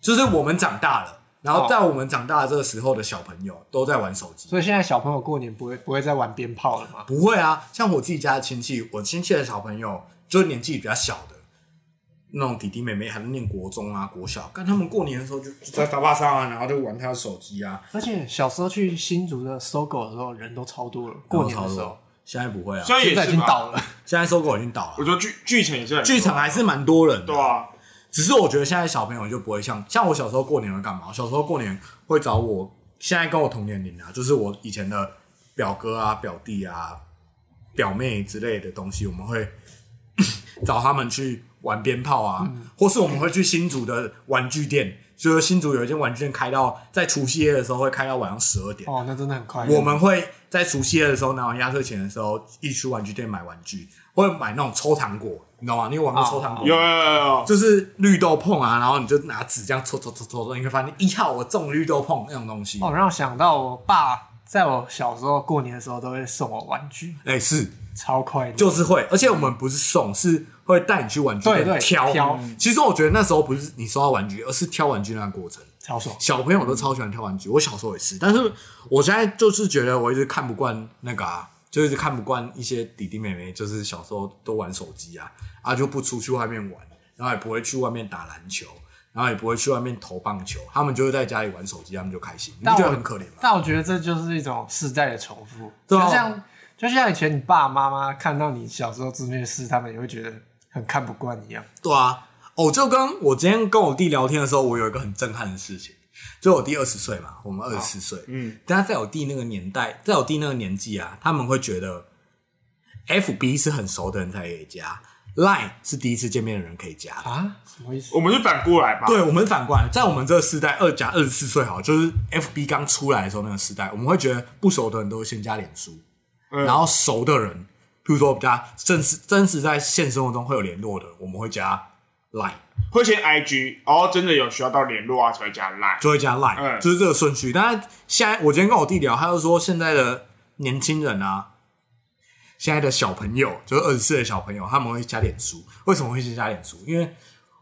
就是我们长大了，然后在我们长大的这个时候的小朋友都在玩手机。所以现在小朋友过年不会不会再玩鞭炮了吗？不会啊，像我自己家的亲戚，我亲戚的小朋友就是年纪比较小的那种弟弟妹妹，还在念国中啊、国小，跟他们过年的时候就就在沙发上啊，然后就玩他的手机啊，而且小时候去新竹的搜狗的时候，人都超多了。过年的时候现在不会啊，现在也现在已是吧。经倒了。现在搜狗已经倒了，我觉得剧剧情也是剧场还是蛮多人的。对啊，只是我觉得现在小朋友就不会像像我小时候过年会干嘛？我小时候过年会找我现在跟我同年龄啊，就是我以前的表哥啊、表弟啊、表妹之类的东西，我们会 *laughs* 找他们去玩鞭炮啊，或是我们会去新竹的玩具店，就是新竹有一间玩具店开到在除夕夜的时候会开到晚上十二点。哦，那真的很快。我们会在除夕夜的时候拿完压岁钱的时候，一起去玩具店买玩具，会买那种抽糖果，你知道吗？你有玩过抽糖果吗？有有有有，就是绿豆碰啊，然后你就拿纸这样抽抽抽抽抽，你会发现一号我中绿豆碰那种东西。哦，让我想到我爸在我小时候过年的时候都会送我玩具，哎、是超快的。就是会，而且我们不是送，是会带你去玩具对对店挑。挑其实我觉得那时候不是你收到玩具，而是挑玩具那个过程。超爽。小朋友都超喜欢挑玩具，我小时候也是，但是我现在就是觉得我一直看不惯那个啊，就一直看不惯一些弟弟妹妹，就是小时候都玩手机啊，啊就不出去外面玩，然后也不会去外面打篮球，然后也不会去外面投棒球，他们就是在家里玩手机，他们就开心，你不觉得很可怜吗？但我觉得这就是一种世代的重复，对啊就像就像以前你爸爸妈妈看到你小时候做那些事，他们也会觉得很看不惯一样。对啊，哦，就跟我今天跟我弟聊天的时候，我有一个很震撼的事情，就我弟二十岁嘛，我们二十四岁，嗯，但他在我弟那个年代，在我弟那个年纪啊，他们会觉得 F B 是很熟的人才可以加，Line 是第一次见面的人可以加。啊？什么意思？我们是反过来吧？对我们反过来，在我们这个时代，二加二十四岁好，就是 F B 刚出来的时候那个时代，我们会觉得不熟的人都会先加脸书，嗯然后熟的人，譬如说比较真实真实在现实生活中会有联络的，我们会加 Line，会先 IG，哦，真的有需要到联络啊，才会加 Line。就会加 Line，、嗯就是这个顺序。但是现在我今天跟我弟聊，他就说现在的年轻人啊，现在的小朋友，就是二十岁的小朋友，他们会加脸书。为什么会先加脸书？因为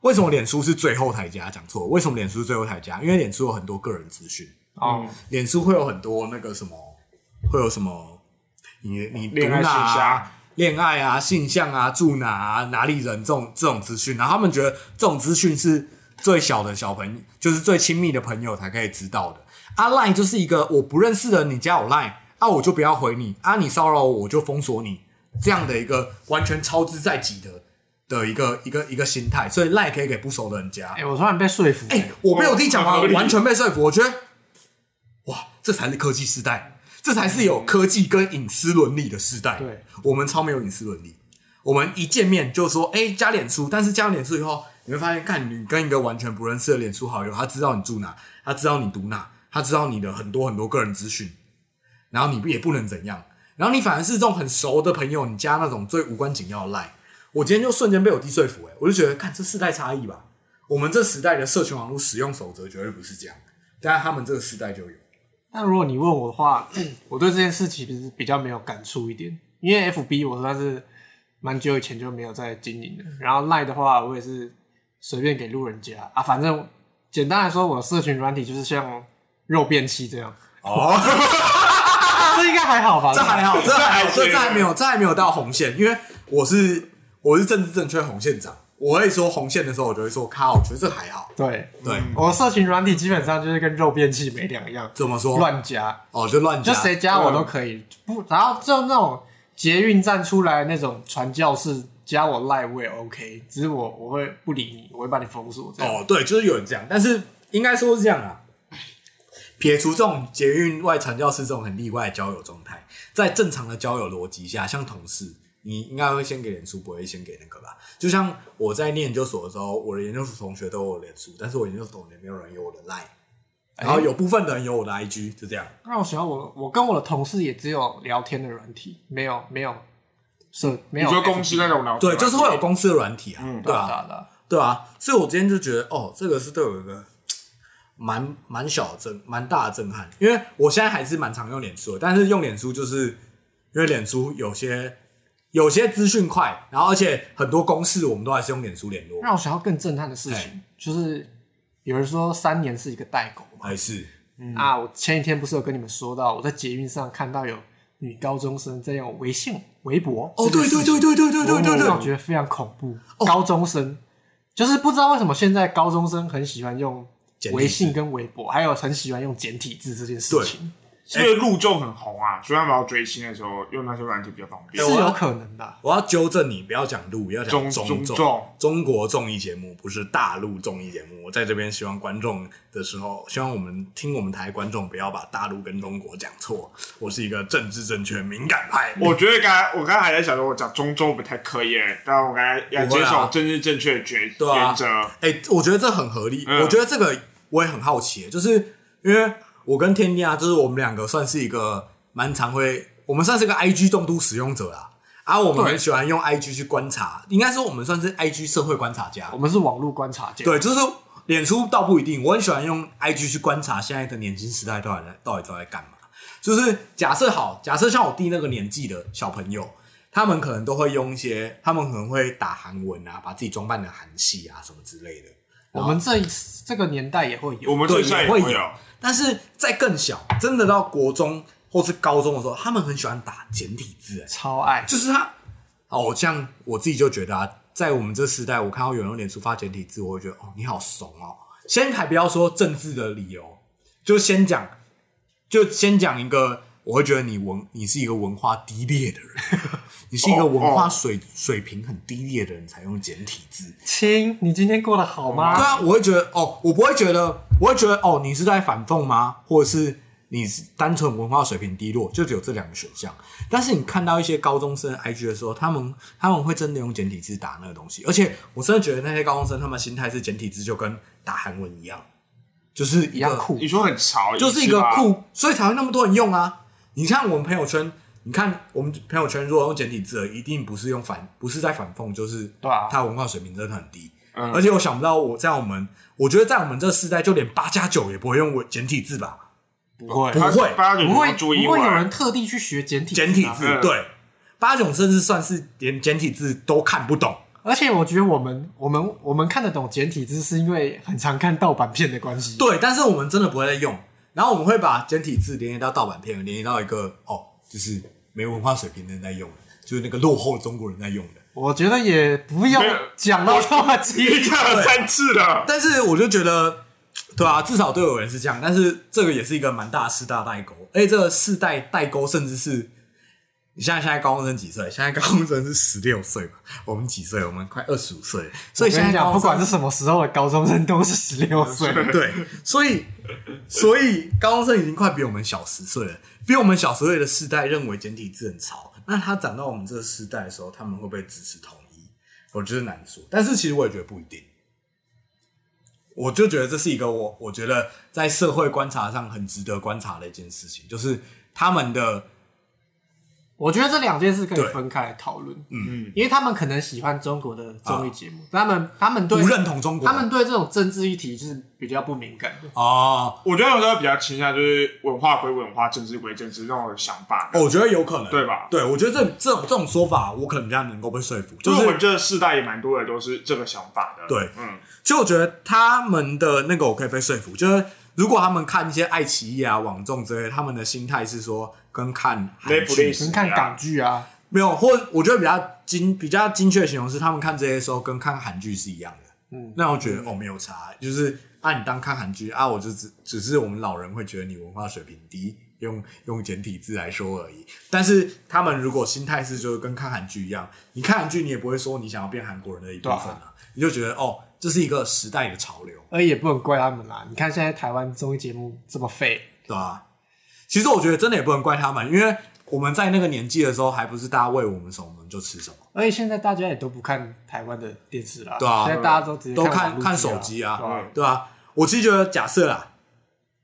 为什么脸书是最后台加？讲错了，为什么脸书是最后台加？因为脸书有很多个人资讯，哦，脸书会有很多那个什么，会有什么你你读哪啊、恋爱啊、性向啊、住哪啊、哪里人这种这种资讯，然后他们觉得这种资讯是最小的小朋友，就是最亲密的朋友才可以知道的。啊，Line 就是一个我不认识的，你加我 Line，啊，我就不要回你，啊，你骚扰我，我就封锁你，这样的一个完全超之在己的的一个一个一个心态，所以 Line 可以给不熟的人加。哎、我突然被说服、哎、我被我弟讲完，完全被说服。我觉得，哇，这才是科技时代，这才是有科技跟隐私伦理的时代。对，我们超没有隐私伦理。我们一见面就说，哎、加脸书，但是加了脸书以后，你会发现，看你跟一个完全不认识的脸书好友，他知道你住哪，他知道你读哪，他知道你的很多很多个人资讯，然后你也不能怎样，然后你反而是这种很熟的朋友，你加那种最无关紧要的 line，我今天就瞬间被我弟说服、哎，我就觉得，看这世代差异吧。我们这时代的社群网络使用守则绝对不是这样，但是他们这个时代就有。那如果你问我的话，*clears throat* 我对这件事其实比较没有感触一点，因为 FB 我算是蛮久以前就没有在经营的，然后 Line 的话，我也是随便给路人加。啊，反正简单来说，我的社群软体就是像肉便器这样，哦，*laughs* 这应该还好吧？这还好，这还好，这还这这还没有，这还没有到红线，因为我是我是政治正确红线长，我会说红线的时候，我就会说靠，我觉得这还好。对，对，我的社群软体基本上就是跟肉便器没两样，怎么说？乱加，哦，就乱加，就谁加我都可以，不，然后就那种捷运站出来那种传教士加我赖我也 OK，只是我我会不理你，我会把你封锁。哦，对，就是有人这样，但是应该说是这样啊。撇除这种捷运外传教士这种很例外的交友状态，在正常的交友逻辑下，像同事，你应该会先给脸书，不会先给那个吧？就像我在念研究所的时候，我的研究所同学都有脸书，但是我研究所同学没有人有我的 Line，然后有部分的人有我的 IG，就这样。让我想到我我跟我的同事也只有聊天的软体，没有没有是没有你说 FB 公司那种聊天对，就是会有公司的软体啊，嗯对啊，对啊对啊，对啊，所以我今天就觉得，哦，这个是对我一个 *tsk* 蛮蛮小的震，蛮大的震撼。因为我现在还是蛮常用脸书的，但是用脸书就是因为脸书有些有些资讯快，然后而且很多公事我们都还是用脸书联络，让我想到更震撼的事哎。情，就是有人说三年是一个代沟嘛。还是。啊，我前几天不是有跟你们说到，我在捷运上看到有女高中生在用微信、微博。哦，对对对对对对对对。对，我觉得非常恐怖。高中生。就是不知道为什么现在高中生很喜欢用微信跟微博，还有很喜欢用简体字这件事情，是因为路就很红啊，所以他们要追星的时候用那些软件比较方便。是有可能的啊。我要纠正你，不要讲路，要讲中中中中中国综艺节目，不是大陆综艺节目。我在这边希望观众的时候，希望我们听我们台观众不要把大陆跟中国讲错。我是一个政治正确敏感派。我觉得刚才我刚才还在想说，我讲中中不太可以，但我刚才要不会啊坚守政治正确的原对啊原则。哎、我觉得这很合理。嗯我觉得这个我也很好奇，就是因为我跟天天啊，就是我们两个算是一个蛮常会，我们算是个 IG 重度使用者啦。啊，我们很喜欢用 IG 去观察，应该说我们算是 IG 社会观察家我。们是网络观察家，对，就是脸书倒不一定，我很喜欢用 IG 去观察现在的年轻时代到底在到底都在干嘛。就是假设好，假设像我弟那个年纪的小朋友，他们可能都会用一些，他们可能会打韩文啊，把自己装扮的韩系啊什么之类的。我们这一这个年代也会有。我们对也会有，但是在更小，真的到国中或是高中的时候，他们很喜欢打简体字、哎，超爱，就是他，哦，像我自己就觉得啊，在我们这时代，我看到有人用脸书发简体字，我会觉得哦，你好怂哦。先还不要说政治的理由，就先讲，就先讲一个，我会觉得你文，你是一个文化低劣的人，*laughs* 你是一个文化水、水平很低劣的人才用简体字。亲，你今天过得好吗对吗？啊，我会觉得哦，我不会觉得，我会觉得哦，你是在反讽吗？或者是你是单纯文化水平低落，就只有这两个选项。但是你看到一些高中生 IG 的时候，他们他们会真的用简体字打那个东西，而且我真的觉得那些高中生他们心态是简体字就跟打韩文一样，就是一个一样酷你说很潮，就是一个，酷，所以才会那么多人用啊。你看我们朋友圈你看我们朋友圈如果用简体字的，一定不是用反，不是在反讽，就是对啊他文化水平真的很低。嗯而且我想不到我在我们，我觉得在我们这世代，就连八加九也不会用文简体字吧？不会不会八九不会注意不会有人特地去学简体简体字、嗯对，八九甚至算是连简体字都看不懂。而且我觉得我们我们我们看得懂简体字，是因为很常看盗版片的关系。对，但是我们真的不会再用，然后我们会把简体字连接到盗版片，连接到一个哦，就是没文化水平的人在用的，就是那个落后中国人在用的。我觉得也不要讲到这么你激看了三次了，但是我就觉得，对啊，至少都有人是这样。但是这个也是一个蛮大的世代代沟，而且这个世代代沟甚至是，你现在现在高中生几岁？现在高中生是十六岁嘛？我们几岁？我们快二十五岁，所以现在讲，不管是什么时候的高中生都是十六岁。对，所以所以高中生已经快比我们小十岁了，比我们小十岁的世代认为简体字很潮，那他长到我们这个世代的时候，他们会不会支持统一？我觉得难说，但是其实我也觉得不一定。我就觉得这是一个我我觉得在社会观察上很值得观察的一件事情，就是他们的我觉得这两件事可以分开来讨论。嗯，因为他们可能喜欢中国的综艺节目，他们他们对不认同中国，他们对这种政治议题是比较不敏感的。哦，我觉得有时候比较倾向就是文化归文化，政治归政治那种想法。我觉得有可能，对吧？对，我觉得这这种这种说法，我可能比较能够被说服，就是我们这个世代也蛮多人都是这个想法的。对。嗯，其实我觉得他们的那个我可以被说服，就是如果他们看一些爱奇艺啊、网综之类，他们的心态是说跟看韩剧跟看港剧啊，没有，或我觉得比较精比较精确的形容是，他们看这些时候跟看韩剧是一样的。嗯，那我觉得哦没有差，就是啊你当看韩剧啊，我就只只是我们老人会觉得你文化水平低，用用简体字来说而已。但是他们如果心态是就是跟看韩剧一样，你看韩剧你也不会说你想要变韩国人的一部分啊，你就觉得哦这是一个时代的潮流。而也不能怪他们啦。你看现在台湾综艺节目这么废，对吧、其实我觉得真的也不能怪他们，因为我们在那个年纪的时候，还不是大家喂我们什么我们就吃什么，而且现在大家也都不看台湾的电视啦，对啊现在大家都直接都看看看手机机啊，对吧？对吧、我其实觉得，假设啦，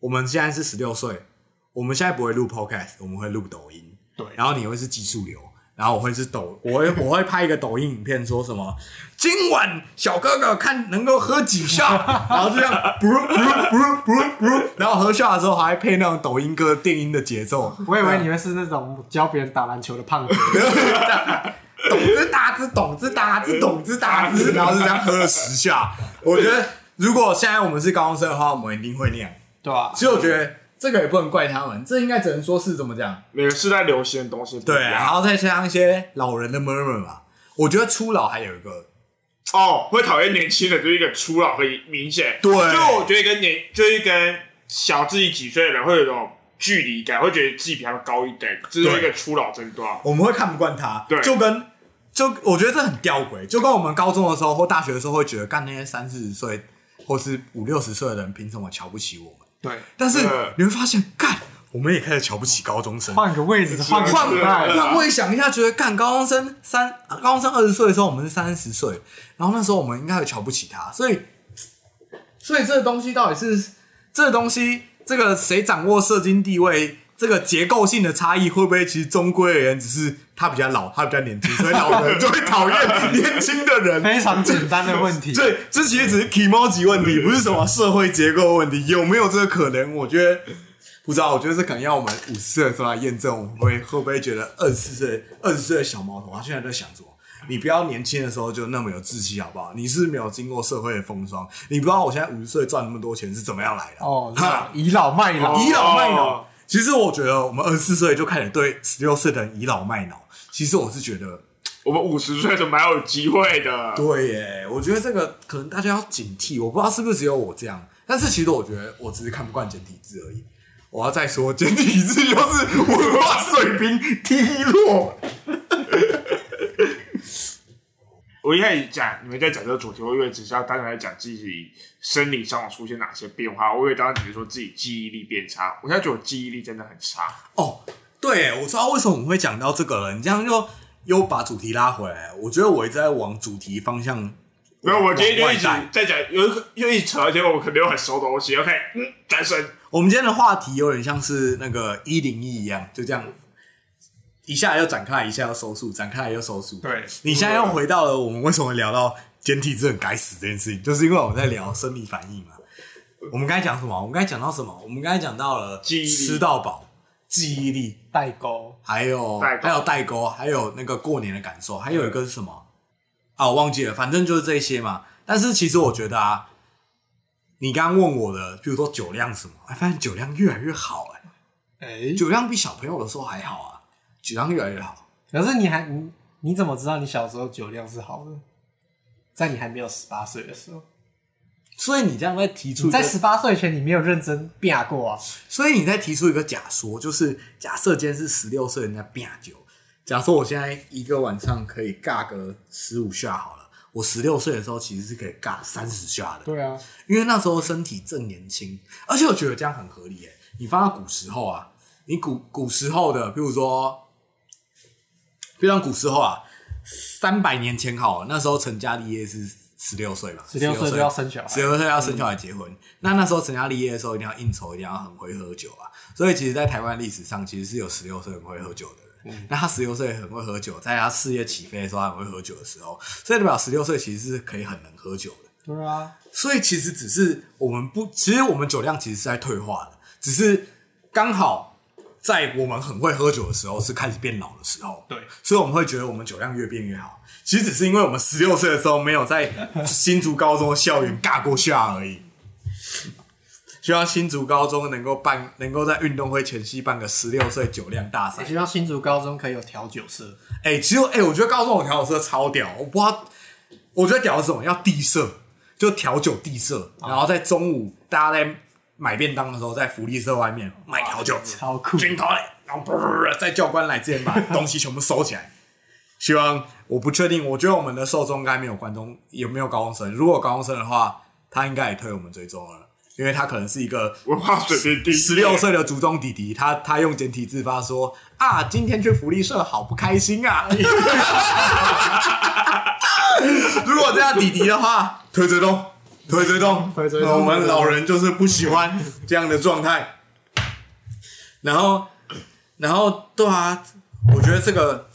我们现在是十六岁，我们现在不会录 podcast，我们会录抖音，对。然后你会是技术流。然后我会是抖，我会 *laughs* 我会拍一个抖音影片，说什么今晚小哥哥看能够喝几下，*laughs* 然后就这样，不不不不不，然后喝下的时候还配那种抖音歌电音的节奏，我以为你们是那种教别人打篮球的胖子，*laughs* 懂之打之，懂之打之，懂之打之，然后就这样喝了十下。我觉得如果现在我们是高中生的话，我们一定会那样。对吧？所以我觉得这个也不能怪他们，这应该只能说是怎么讲，每个时代流行的东西不一对，啊然样。后再加上一些老人的 murmur 嘛。我觉得初老还有一个，哦，会讨厌年轻人，就是一个初老很明显。对就我觉得跟年，就是跟小自己几岁的人会有一种距离感，会觉得自己比他们高一等，这是一个初老症状。我们会看不惯他，对就跟就我觉得这很吊诡，就跟我们高中的时候或大学的时候会觉得，干那些三四十岁或是五六十岁的人，凭什么瞧不起我们？对，但是你会发现，干我们也开始瞧不起高中生。换个位置，换个换换位想一下，觉得干高中生三高中生二十岁的时候，我们是三十岁，然后那时候我们应该会瞧不起他，所以所以这个东西到底是这个东西，这个谁掌握社经地位，这个结构性的差异会不会其实终归而言只是他比较老，他比较年轻，所以老人就会讨厌年轻的人。非常简单的问题。*laughs* 对，这其实只是 emoji 问题，不是什么社会结构问题。有没有这个可能？我觉得不知道。我觉得这可能要我们五十岁的时候来验证。我们会会不会觉得二十四岁、二十岁的小毛头，他现在在想什么？你不要年轻的时候就那么有志气，好不好？你是没有经过社会的风霜，你不知道我现在五十岁赚那么多钱是怎么样来的。哦哈，倚老卖老，倚老卖老哦。其实我觉得我们二十四岁就开始对十六岁的人倚老卖老。其实我是觉得，我们五十岁就蛮有机会的。对耶，我觉得这个可能大家要警惕。我不知道是不是只有我这样，但是其实我觉得我只是看不惯简体字而已。我要再说，简体字就是文化水平低落。我一开始讲你们在讲这个主题，我以为只是要单纯来讲自己生理上出现哪些变化，我以为当时只是说自己记忆力变差。我现在觉得我记忆力真的很差。哦，对，我知道为什么我们会讲到这个了。你这样又又把主题拉回来。我觉得我一直在往主题方向。没有，我今天就一直在讲，有一又一直扯，而且我可能有很熟的东西。OK，嗯，单身。我们今天的话题有点像是那个一零一一样，就这样一下又展开，一下又收束，展开又收束。对，你现在又回到了我们为什么聊到简体字很该死这件事情，就是因为我们在聊生理反应嘛。*laughs* 我们刚才讲什么？我们刚才讲到什么？我们刚才讲到了记忆力吃到饱、记忆力，代沟，还有代沟还有代沟，还有那个过年的感受，还有一个是什么？啊，我忘记了，反正就是这些嘛。但是其实我觉得啊，你刚刚问我的，比如说酒量什么，哎，发现酒量越来越好、哎，哎，酒量比小朋友的时候还好啊，酒量越来越好。可是你还你你怎么知道你小时候酒量是好的？在你还没有十八岁的时候，所以你这样在提出你在十八岁前你没有认真变过啊？所以你在提出一个假说，就是假设今天是十六岁人家变酒，假设我现在一个晚上可以尬个十五下好了，我十六岁的时候其实是可以尬三十下的，对啊，因为那时候身体正年轻，而且我觉得这样很合理耶。你放到古时候啊，你古古时候的，比如说，比如说古时候啊，三百年前好了，那时候成家立业是十六岁嘛，十六岁就要生小孩十六岁要生小孩结婚。那那时候成家立业的时候，一定要应酬，一定要很会喝酒啊。所以其实，在台湾历史上，其实是有十六岁很会喝酒的人。那他十六岁很会喝酒，在他事业起飞的时候，他很会喝酒的时候，所以代表十六岁其实是可以很能喝酒的。对啊，所以其实只是我们不，其实我们酒量其实是在退化的，只是刚好在我们很会喝酒的时候是开始变老的时候，对，所以我们会觉得我们酒量越变越好。其实只是因为我们十六岁的时候没有在新竹高中的校园尬过下而已。希望新竹高中能够办，能够在运动会前夕办个十六岁酒量大赛也。希望新竹高中可以有调酒社，哎、其实哎、我觉得高中有调酒社超屌，我不知道，我觉得屌是什么？要地社，就调酒地社，然后在中午大家在买便当的时候，在福利社外面买调酒，超酷。军头嘞，然后啵在教官来之前把东西全部收起来。*laughs* 希望我不确定，我觉得我们的受众应该没有观众，有没有高中生？如果有高中生的话，他应该也推我们追踪了，因为他可能是一个文化水平低，十六岁的族中弟弟，他他用简体字发说啊，今天去福利社好不开心啊！*laughs* *laughs* 如果这样弟弟的话，推追踪，推追踪，推追踪那我们老人就是不喜欢这样的状态。然后，然后对啊，我觉得这个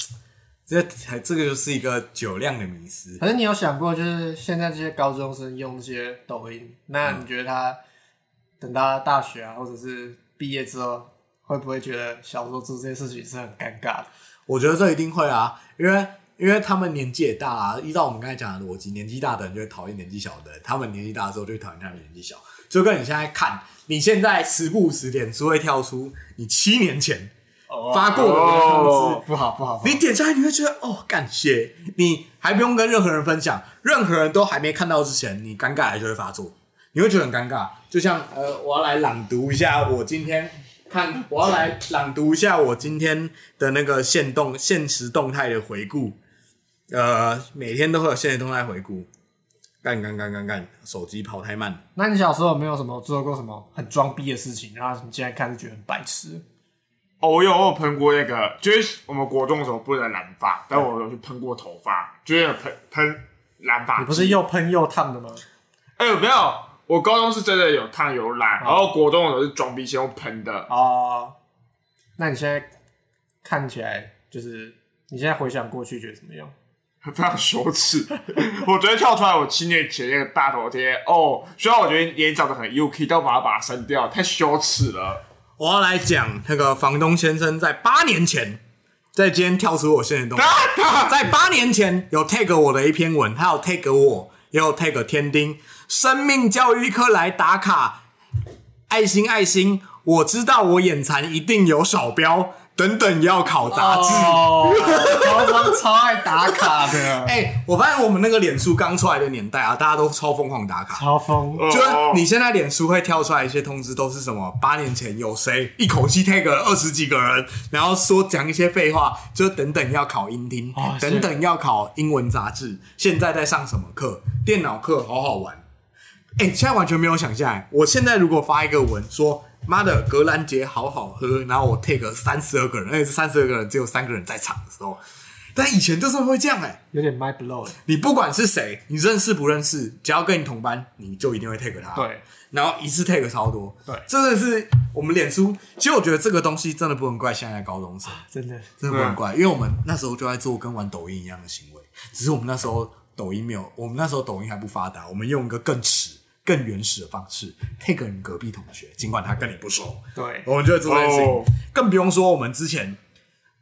这才这个就是一个酒量的迷失。可是你有想过，就是现在这些高中生用这些抖音，那你觉得他等到大学啊，或者是毕业之后，会不会觉得小时候做这些事情是很尴尬的？我觉得这一定会啊，因为因为他们年纪也大啊。依照我们刚才讲的逻辑，年纪大的人就会讨厌年纪小的人，他们年纪大的时候就会讨厌他们年纪小。就跟你现在看，你现在时不时点是会跳出你七年前发过的通知，不好不好，不好你点下来你会觉得哦，感谢你还不用跟任何人分享，任何人都还没看到之前，你尴尬来就会发作，你会觉得很尴尬。就像呃，我要来朗读一下我今天看，我要来朗读一下我今天的那个现动现实动态的回顾。呃，每天都会有现在都在回顾，干干干干干，手机跑太慢。那你小时候有没有什么做过什么很装逼的事情，然后你现在看就觉得很白痴？哦，我有我有喷过那个，就是我们国中的时候不能染发，但我有去喷过头发，就是喷喷染发。你不是又喷又烫的吗？哎、没有，我高中是真的有烫有染，然后国中的时候是装逼先用喷的。哦，那你现在看起来就是你现在回想过去觉得怎么样？*laughs* 非常羞耻，*laughs* 我昨天跳出来，我七年前那个大头贴哦，虽然我觉得脸长得很 UK，但我把它把它删掉，太羞耻了。我要来讲那个房东先生在八年前，在今天跳出我现实动态。在八年前有 tag 我的一篇文，他有 tag 我，也有 tag 天丁，生命教育课来打卡，爱心爱心，我知道我眼馋一定有少标，等等要考杂志。哦，高中超爱打卡的，*laughs* 哎、我发现我们那个脸书刚出来的年代啊，大家都超疯狂打卡。超疯。就是你现在脸书会跳出来一些通知，都是什么？八年前有谁一口气 take 了二十几个人，然后说讲一些废话，就等等要考英听，哦是等等要考英文杂志，现在在上什么课？电脑课，好好玩。哎、现在完全没有想象欸。我现在如果发一个文说“妈的，格兰杰好好喝”，然后我 take 三十二个人，而且是三十二个人只有三个人在场的时候，但以前就是会这样哎、有点 my blow 了。你不管是谁，你认识不认识，只要跟你同班，你就一定会 take 他。，对，然后一次 take 超多。对真的是我们脸书。其实我觉得这个东西真的不能怪现在的高中生，真的。真的不能怪，因为我们那时候就在做跟玩抖音一样的行为，只是我们那时候抖音没有，我们那时候抖音还不发达，我们用一个更迟、更原始的方式 take 你隔壁同学，尽管他跟你不熟，对，我们就会做这件事情。哦更不用说我们之前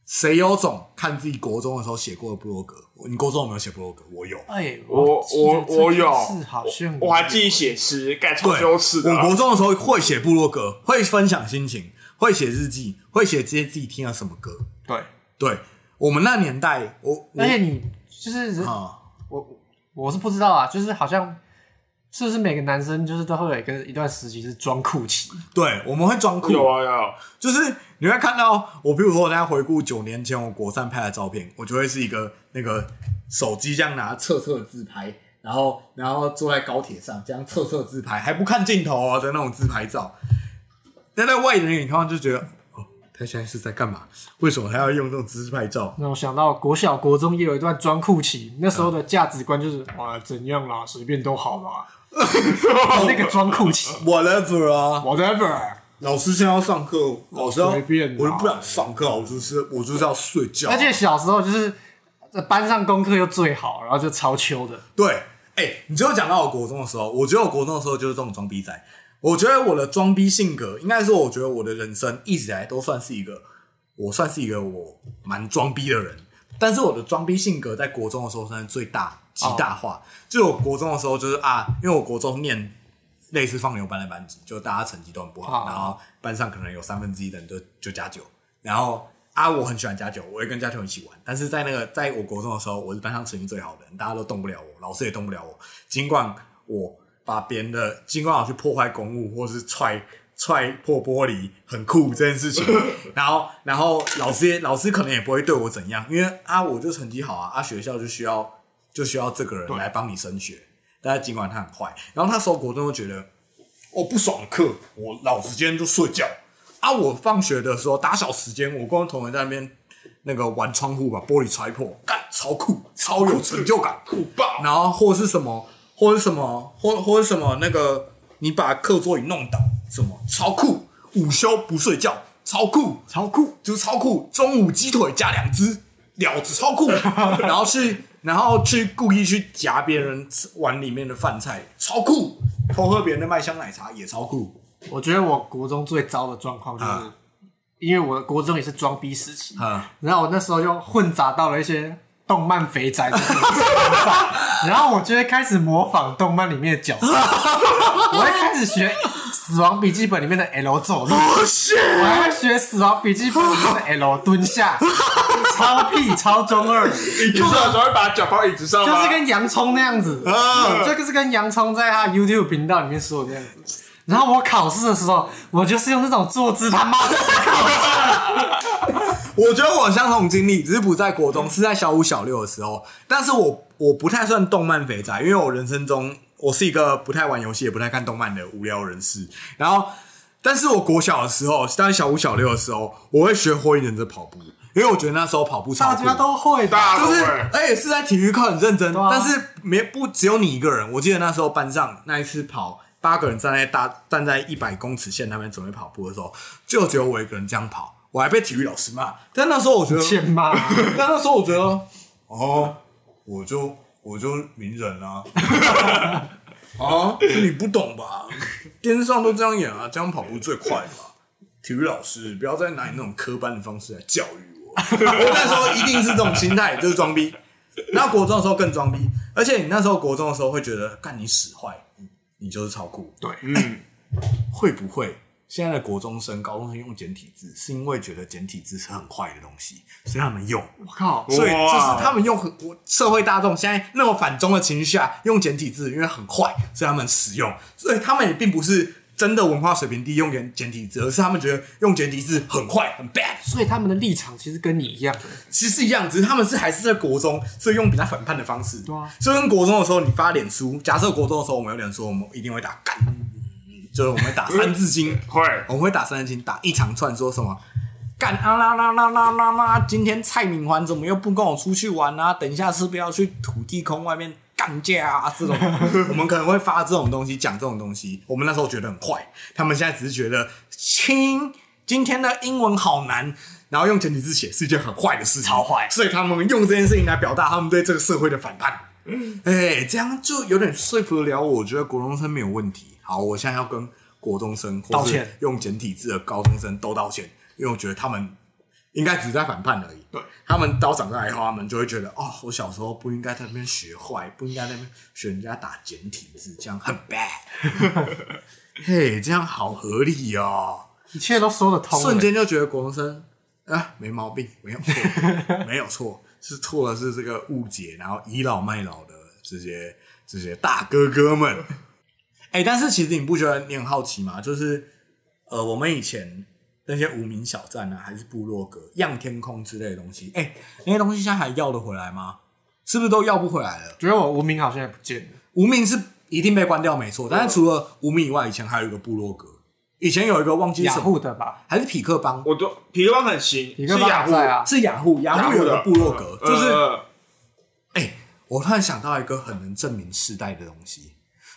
谁有种看自己国中的时候写过的部落格？你国中有没有写部落格？我有。哎，我我我有是好像我还自己写诗，盖超对，羞耻的。我国中的时候会写部落格，会分享心情，会写日记，会写这些自己听了什么歌。对，对我们那年代，我我而且你就是啊，我我是不知道啊，就是好像是不是每个男生就是都会有一个一段时期是装酷期，对，我们会装酷，有啊有，就是你会看到我，比如说我在回顾九年前我国三拍的照片，我就会是一个那个手机这样拿侧侧自拍，然后然后坐在高铁上这样侧侧自拍，还不看镜头哦的那种自拍照。但在外人眼里看就觉得，哦，他现在是在干嘛？为什么他要用这种自拍照？那我想到国小国中也有一段装酷期，那时候的价值观就是啊怎样啦，随便都好啦，那个装酷期 Whatever 啊，，whatever，老师现在要上课，老师要，随便我就不想上课，我就是我就是要睡觉。而且小时候就是在班上功课又最好，然后就超秋的，对，哎、你只有讲到我国中的时候，我觉得我国中的时候就是这种装逼仔。我觉得我的装逼性格，应该说，我觉得我的人生一直以来都算是一个，我算是一个我蛮装逼的人。但是我的装逼性格在国中的时候算是最大极大化。就我国中的时候，就是啊，因为我国中念类似放牛班的班级，就大家成绩都很不好，啊然后班上可能有三分之一的人就就加九，然后啊，我很喜欢加九，我会跟加九一起玩。但是在那个在我国中的时候，我是班上成绩最好的人，大家都动不了我，老师也动不了我。尽管我把别人的，尽管我去破坏公物或是踹踹破玻璃，很酷这件事情。*laughs* 然后然后老师也老师可能也不会对我怎样，因为啊我就成绩好啊，啊学校就需要就需要这个人对来帮你升学。但是尽管他很坏，然后他时候国中就觉得我不爽的课，我老子今天就睡觉啊！我放学的时候打小时间，我跟同学在那边那个玩窗户，把玻璃拆破，干超酷，超有成就感，酷爆！然后或是什么，或者什么，或或者什么那个，你把课桌椅弄倒，什么超酷！午休不睡觉，超酷，超酷，就是超酷。中午鸡腿加两只，了子超酷。*laughs* 然后去，然后去故意去夹别人碗里面的饭菜，超酷。偷喝别人的麦香奶茶也超酷。我觉得我国中最糟的状况就是，啊因为我的国中也是装逼时期，啊，然后我那时候又混杂到了一些动漫肥宅 *laughs* 然后我就会开始模仿动漫里面的角色，*laughs* 我会开始学《死亡笔记本》里面的 L 走路，我还会学《死亡笔记本》里面的 L 蹲下，超屁超中二，你住的时候会把脚放椅子上吗？就是跟洋葱那样子，啊这个是跟洋葱在他 YouTube 频道里面说的那样子。然后我考试的时候，我就是用这种坐姿他妈的考试。*laughs* 我觉得我有相同经历，只是不在国中，是在小五、小六的时候。但是我我不太算动漫肥宅，因为我人生中我是一个不太玩游戏、也不太看动漫的无聊人士。然后，但是我国小的时候，在小五、小六的时候，我会学火影忍者跑步，因为我觉得那时候跑步超酷。大家都会的，就是大家都会，而且是在体育课很认真，啊但是没不只有你一个人。我记得那时候班上那一次跑，八个人站在大站在一百公尺线那边准备跑步的时候，就只有我一个人这样跑，我还被体育老师骂。但那时候我觉得，欠骂。*laughs* 但那时候我觉得，哦，我就我就名人啊，*laughs* 啊，是你不懂吧？电视上都这样演啊，这样跑步最快吧？体育老师不要再拿你那种科班的方式来教育我。我那时候一定是这种心态，就是装逼。那国中的时候更装逼，而且你那时候国中的时候会觉得，干你使坏，你你就是超酷。对，嗯，会不会现在的国中生、高中生用简体字，是因为觉得简体字是很坏的东西，所以他们用？我靠，所以就是他们用很我社会大众现在那么反中的情绪下用简体字，因为很坏，所以他们使用。所以他们也并不是真的文化水平低用简简体字，而是他们觉得用简体字很坏很 bad。所以他们的立场其实跟你一样。其实一样，只是他们是还是在国中，所以用比较反叛的方式。对啊所以跟国中的时候，你发脸书，假设国中的时候我们有脸书，我们一定会打干，就是我们会打三字经。*laughs* 会我们会打三字经，打一长串说什么干啊啦啦啦啦啦啦！今天蔡敏环怎么又不跟我出去玩啊？等一下是不是要去土地公外面干架啊？这种 *laughs* 我们可能会发这种东西，讲这种东西。我们那时候觉得很坏，他们现在只是觉得，亲，今天的英文好难，然后用简体字写是一件很坏的事情，超坏所以他们用这件事情来表达他们对这个社会的反叛。嗯哎、这样就有点说服得了我，我觉得国中生没有问题。好，我现在要跟国中生道歉用简体字的高中生都道歉，因为我觉得他们应该只是在反叛而已。对，他们刀长大以后，他们就会觉得，哦，我小时候不应该在那边学坏，不应该在那边学人家打简体字，这样很 bad。*laughs* 嘿，这样好合理哦。一切都说得通。瞬间就觉得国中生啊没毛病，没有错，没有错，是错的是这个误解，然后倚老卖老的这些这些大哥哥们。哎、但是其实你不觉得你很好奇吗？就是呃，我们以前那些无名小站啊，还是部落格、样天空之类的东西，哎、那些东西现在还要得回来吗？是不是都要不回来了？觉得我无名好像也不见了。无名是一定被关掉，没错。但是除了无名以外，以前还有一个部落格，以前有一个忘记雅什么，的吧？还是匹克帮，我都匹克邦很行，匹克邦是雅虎还在啊是雅虎，雅虎有一个部落格，就是呃哎、我突然想到一个很能证明世代的东西，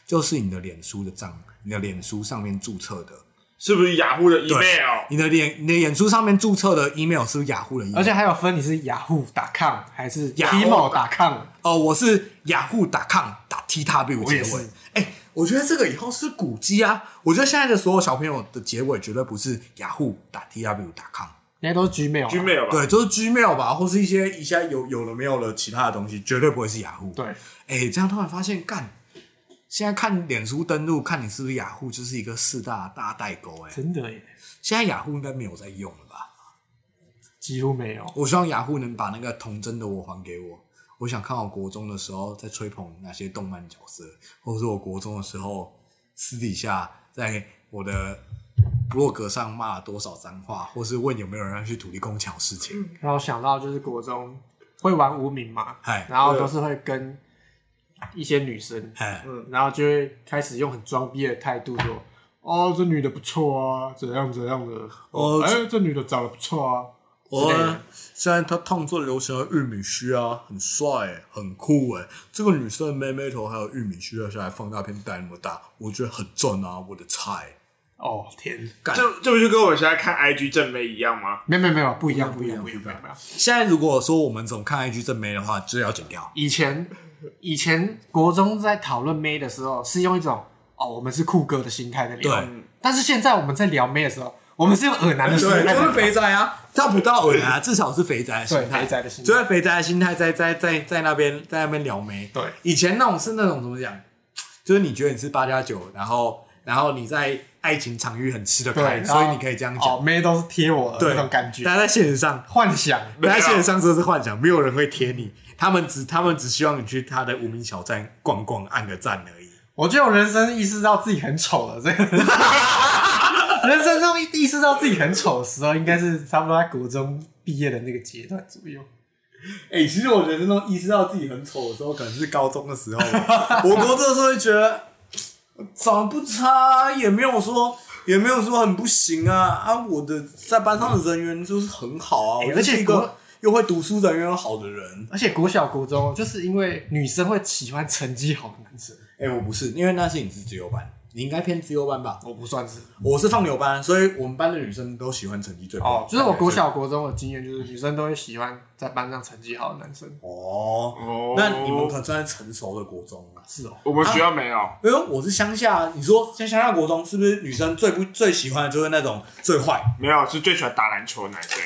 就是你的脸书的账，你的脸书上面注册的，是不是雅虎的 email？你的脸，你的脸书上面注册的 email 是不是雅虎的 email？而且还有分你是雅虎打 com 还是雅虎 Timo 打 com。哦，我是雅虎打 com 打 T W 我结尾。哎、我觉得这个以后是古迹啊！我觉得现在的所有小朋友的结尾绝对不是雅虎打 T W 打 com，那些都是 Gmail 啊。Gmail 吧，对，就是 Gmail 吧，或是一些一下有有了没有了其他的东西，绝对不会是雅虎。对，哎、这样突然发现，干，现在看脸书登录，看你是不是雅虎，就是一个四大大代沟。哎，真的耶，现在雅虎应该没有在用了吧？几乎没有。我希望雅虎能把那个童真的我还给我。我想看我国中的时候在吹捧哪些动漫角色，或者是我国中的时候私底下在我的部落格上骂了多少脏话，或是问有没有人要去土地公桥事情。然后想到就是国中会玩无名嘛嗨，然后都是会跟一些女生，嗯、然后就会开始用很装逼的态度说：“哦，这女的不错啊，怎样怎样的。哦哎，这女的长得不错啊。”我之类的现在她烫最流行的玉米须啊，很帅欸，很酷哎。这个女生的妹妹头还有玉米须的，下来放大片戴那么大，我觉得很正啊，我的菜。哦天，干这这不就跟我现在看 IG 正妹一样吗？没有没有没有，不一样不一样不一样不一样。现在如果说我们怎么看 IG 正妹的话，就是要剪掉。以前以前国中在讨论妹的时候，是用一种哦我们是酷哥的心态在聊。对，但是现在我们在聊妹的时候，我们是用耳男的心态对，在，就是肥宅啊，他不到耳啊，至少是肥宅的心对态，肥宅的心态。就是肥宅的心态在在在在那边在那边撩妹。对。以前那种是那种怎么讲，就是你觉得你是八加九，然后然后你在爱情场域很吃得对，开，所以你可以这样讲。哦，妹都是贴我的对。那种感觉，但在现实上，幻想。但在现实上这是幻想，没有人会贴你，他们只他们只希望你去他的无名小站逛逛，按个赞而已。我觉得我人生意识到自己很丑了，这个 *laughs* 人生中意识到自己很丑的时候，应该是差不多在国中毕业的那个阶段左右。哎、其实我人生中意识到自己很丑的时候，可能是高中的时候。我国这时候就觉得长得不差，也没有说也没有说很不行啊啊！我的在班上的人缘就是很好啊，而且是一个国又会读书、人缘好的人。而且国小、国中，就是因为女生会喜欢成绩好的男生，哎、我不是，因为那是你是自由班，你应该偏自由班吧？我不算是。我是放牛班，所以我们班的女生都喜欢成绩最好。哦，就是我国小、国中的经验，就是女生都会喜欢在班上成绩好的男生。哦，哦那你们可算是成熟的国中啊。是哦，我们学校没有，因为我是乡下，你说像乡下国中是不是女生最不最喜欢的就是那种最坏？没有是最喜欢打篮球的男生，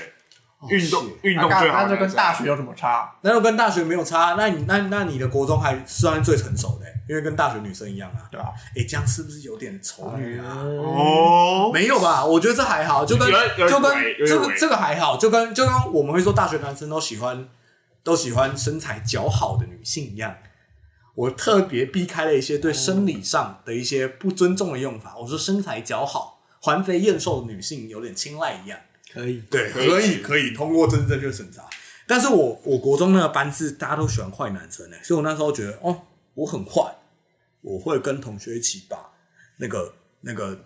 运动运动最好那就跟。大学有什么差？那就跟大学没有差，那你那那你的国中还算最成熟的、因为跟大学女生一样啊。对吧？哎、这样是不是有点丑女啊？哦，没有吧？我觉得这还好，就跟就跟这个这个还好，就跟就跟我们会说大学男生都喜欢都喜欢身材较好的女性一样。我特别避开了一些对生理上的一些不尊重的用法。我说身材较好、环肥燕瘦的女性有点青睐一样。可以。对，可以可以通过真正确审查。但是我我国中那个班是大家都喜欢坏男生诶、所以我那时候觉得哦，我很坏，我会跟同学一起把那个那个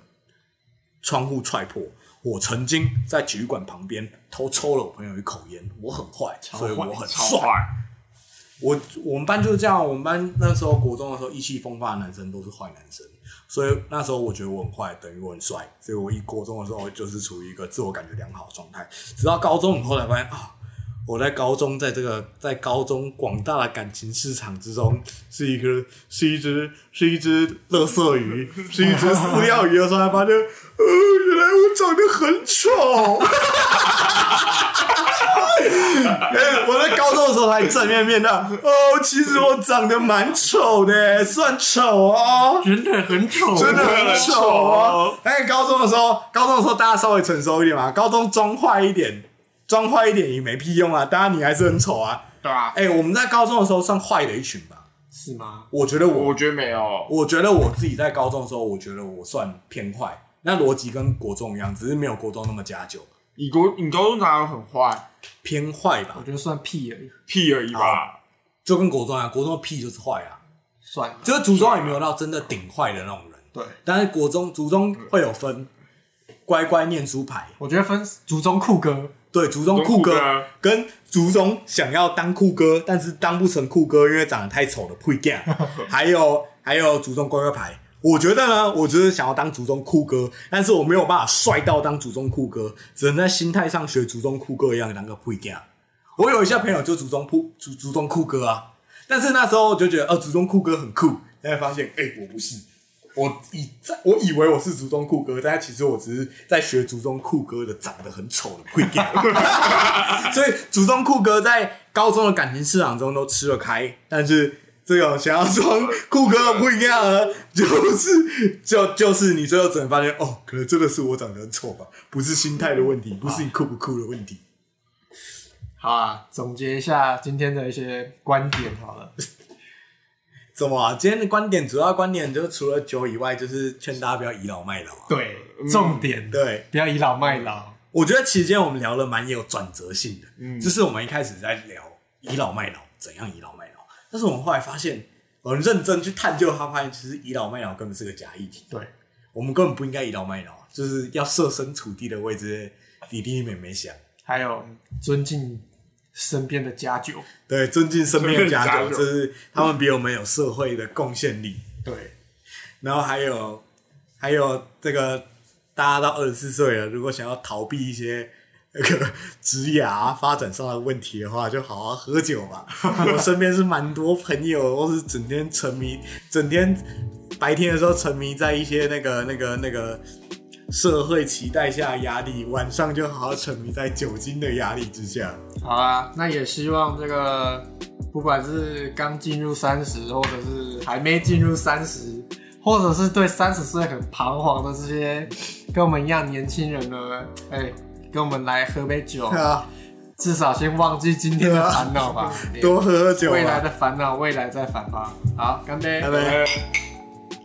窗户踹破。我曾经在体育馆旁边偷抽了我朋友一口烟，我很坏，所以我很帅。我我们班就是这样，我们班那时候国中的时候意气风发的男生都是坏男生，所以那时候我觉得我很坏，等于我很帅，所以我一高中的时候就是处于一个自我感觉良好的状态。直到高中，以后来发现啊，我在高中在这个在高中广大的感情市场之中，是一个是一只是一只垃圾鱼，是一只饲料鱼的时候，才发现，呃，原来我长得很丑。*laughs* 哎，我在高中的时候还正面面的哦，其实我长得蛮丑的，算丑哦，真的很丑，真的很丑哦。哎，高中的时候，高中的时候大家稍微成熟一点嘛，高中装坏一点，装坏一点也没屁用啊，当然你还是很丑啊。对啊？哎，我们在高中的时候算坏的一群吧，是吗？我觉得我我觉得没有，我觉得我自己在高中的时候，我觉得我算偏坏，那逻辑跟国中一样，只是没有国中那么加酒，你国你高中哪有很坏？偏坏吧我，觉得算屁而已，屁而已吧。就跟国中一样，国中的屁就是坏啊，算了。就是族中也没有到真的顶坏的那种人，对，但是国中族中会有分乖乖念书牌，我觉得分族中酷哥，对，族中酷哥跟族中想要当酷哥，但是当不成酷哥，因为长得太丑的配 g 还有还有竹中乖乖牌。我觉得呢，我只是想要当祖宗酷哥，但是我没有办法帅到当祖宗酷哥，只能在心态上学祖宗酷哥一样当个配 g 我有一些朋友就祖宗酷祖祖宗酷哥啊，但是那时候我就觉得，哦，祖宗酷哥很酷，现在发现，哎、我不是，我以在我以为我是族中酷哥，但其实我只是在学族中酷哥的长得很丑的配 g *laughs* 所以族中酷哥在高中的感情市场中都吃得开，但是这种想要装酷哥的不一样呢，就是就就是你最后只能发现哦，可能真的是我长得很丑吧，不是心态的问题，不是你酷不酷的问题。好啊，总结一下今天的一些观点好了。怎么、啊？今天的观点主要观点就是除了酒以外，就是劝大家不要倚老卖老、啊。对，重点对，不要倚老卖老。我觉得其实今天我们聊了蛮有转折性的，嗯，就是我们一开始在聊倚老卖老，怎样倚老卖老，但是我们后来发现，我们认真去探究它，发现其实倚老卖老根本是个假议题，对，我们根本不应该倚老卖老，就是要设身处地的为这些弟弟妹妹想，还有尊敬身边的家酒。对，尊敬身边的家长，身边的家长就是他们比我们有社会的贡献力，对，然后还有还有这个，大家到二十四岁了，如果想要逃避一些那个 *laughs* 职涯发展上的问题的话，就好好喝酒吧。*laughs* 我身边是蛮多朋友都是整天沉迷，整天白天的时候沉迷在一些那个那个那个社会期待下的压力，晚上就好好沉迷在酒精的压力之下。好啊，那也希望这个不管是刚进入三十，或者是还没进入三十，或者是对三十岁很彷徨的这些跟我们一样年轻人呢，哎、跟我们来喝杯酒，*laughs* 啊，至少先忘记今天的烦恼吧。*laughs* 多喝喝酒未来啊！的烦恼，未来再烦吧。好，干杯！拜拜。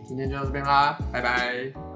今天就到这边啦，拜拜。